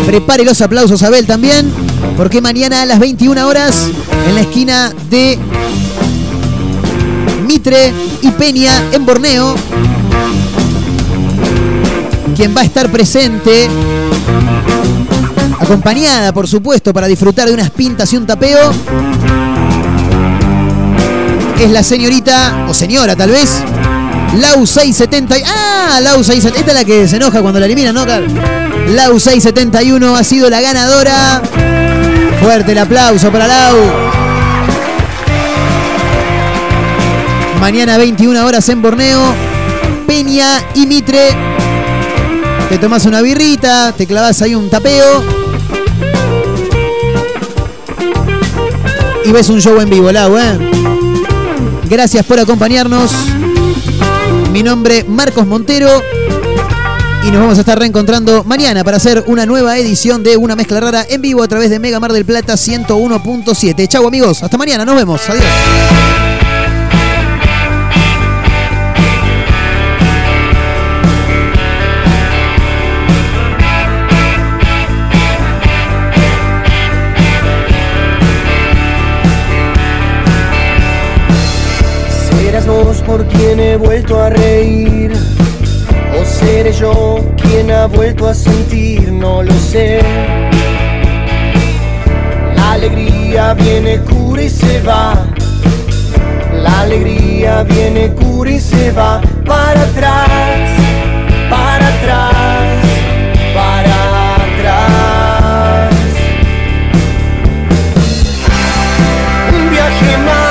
Speaker 4: Prepare los aplausos Abel también, porque mañana a las 21 horas en la esquina de Mitre y Peña en Borneo. Quien va a estar presente, acompañada por supuesto para disfrutar de unas pintas y un tapeo, es la señorita, o señora tal vez, Lau 670. Ah, Lau 670. Esta es la que se enoja cuando la eliminan, ¿no, Carl? Lau 671 ha sido la ganadora. Fuerte el aplauso para Lau. Mañana 21 horas en Borneo. Peña y Mitre. Te tomas una birrita, te clavas ahí un tapeo. Y ves un show en vivo, Lau, ¿eh? Gracias por acompañarnos. Mi nombre Marcos Montero. Y nos vamos a estar reencontrando mañana para hacer una nueva edición de Una Mezcla Rara en vivo a través de Mega Mar del Plata 101.7. Chau amigos, hasta mañana, nos vemos. Adiós.
Speaker 2: Por quien he vuelto a reír. O seré yo quien ha vuelto a sentir, no lo sé. La alegría viene, cura y se va. La alegría viene, cura y se va. Para atrás, para atrás, para atrás. Un viaje más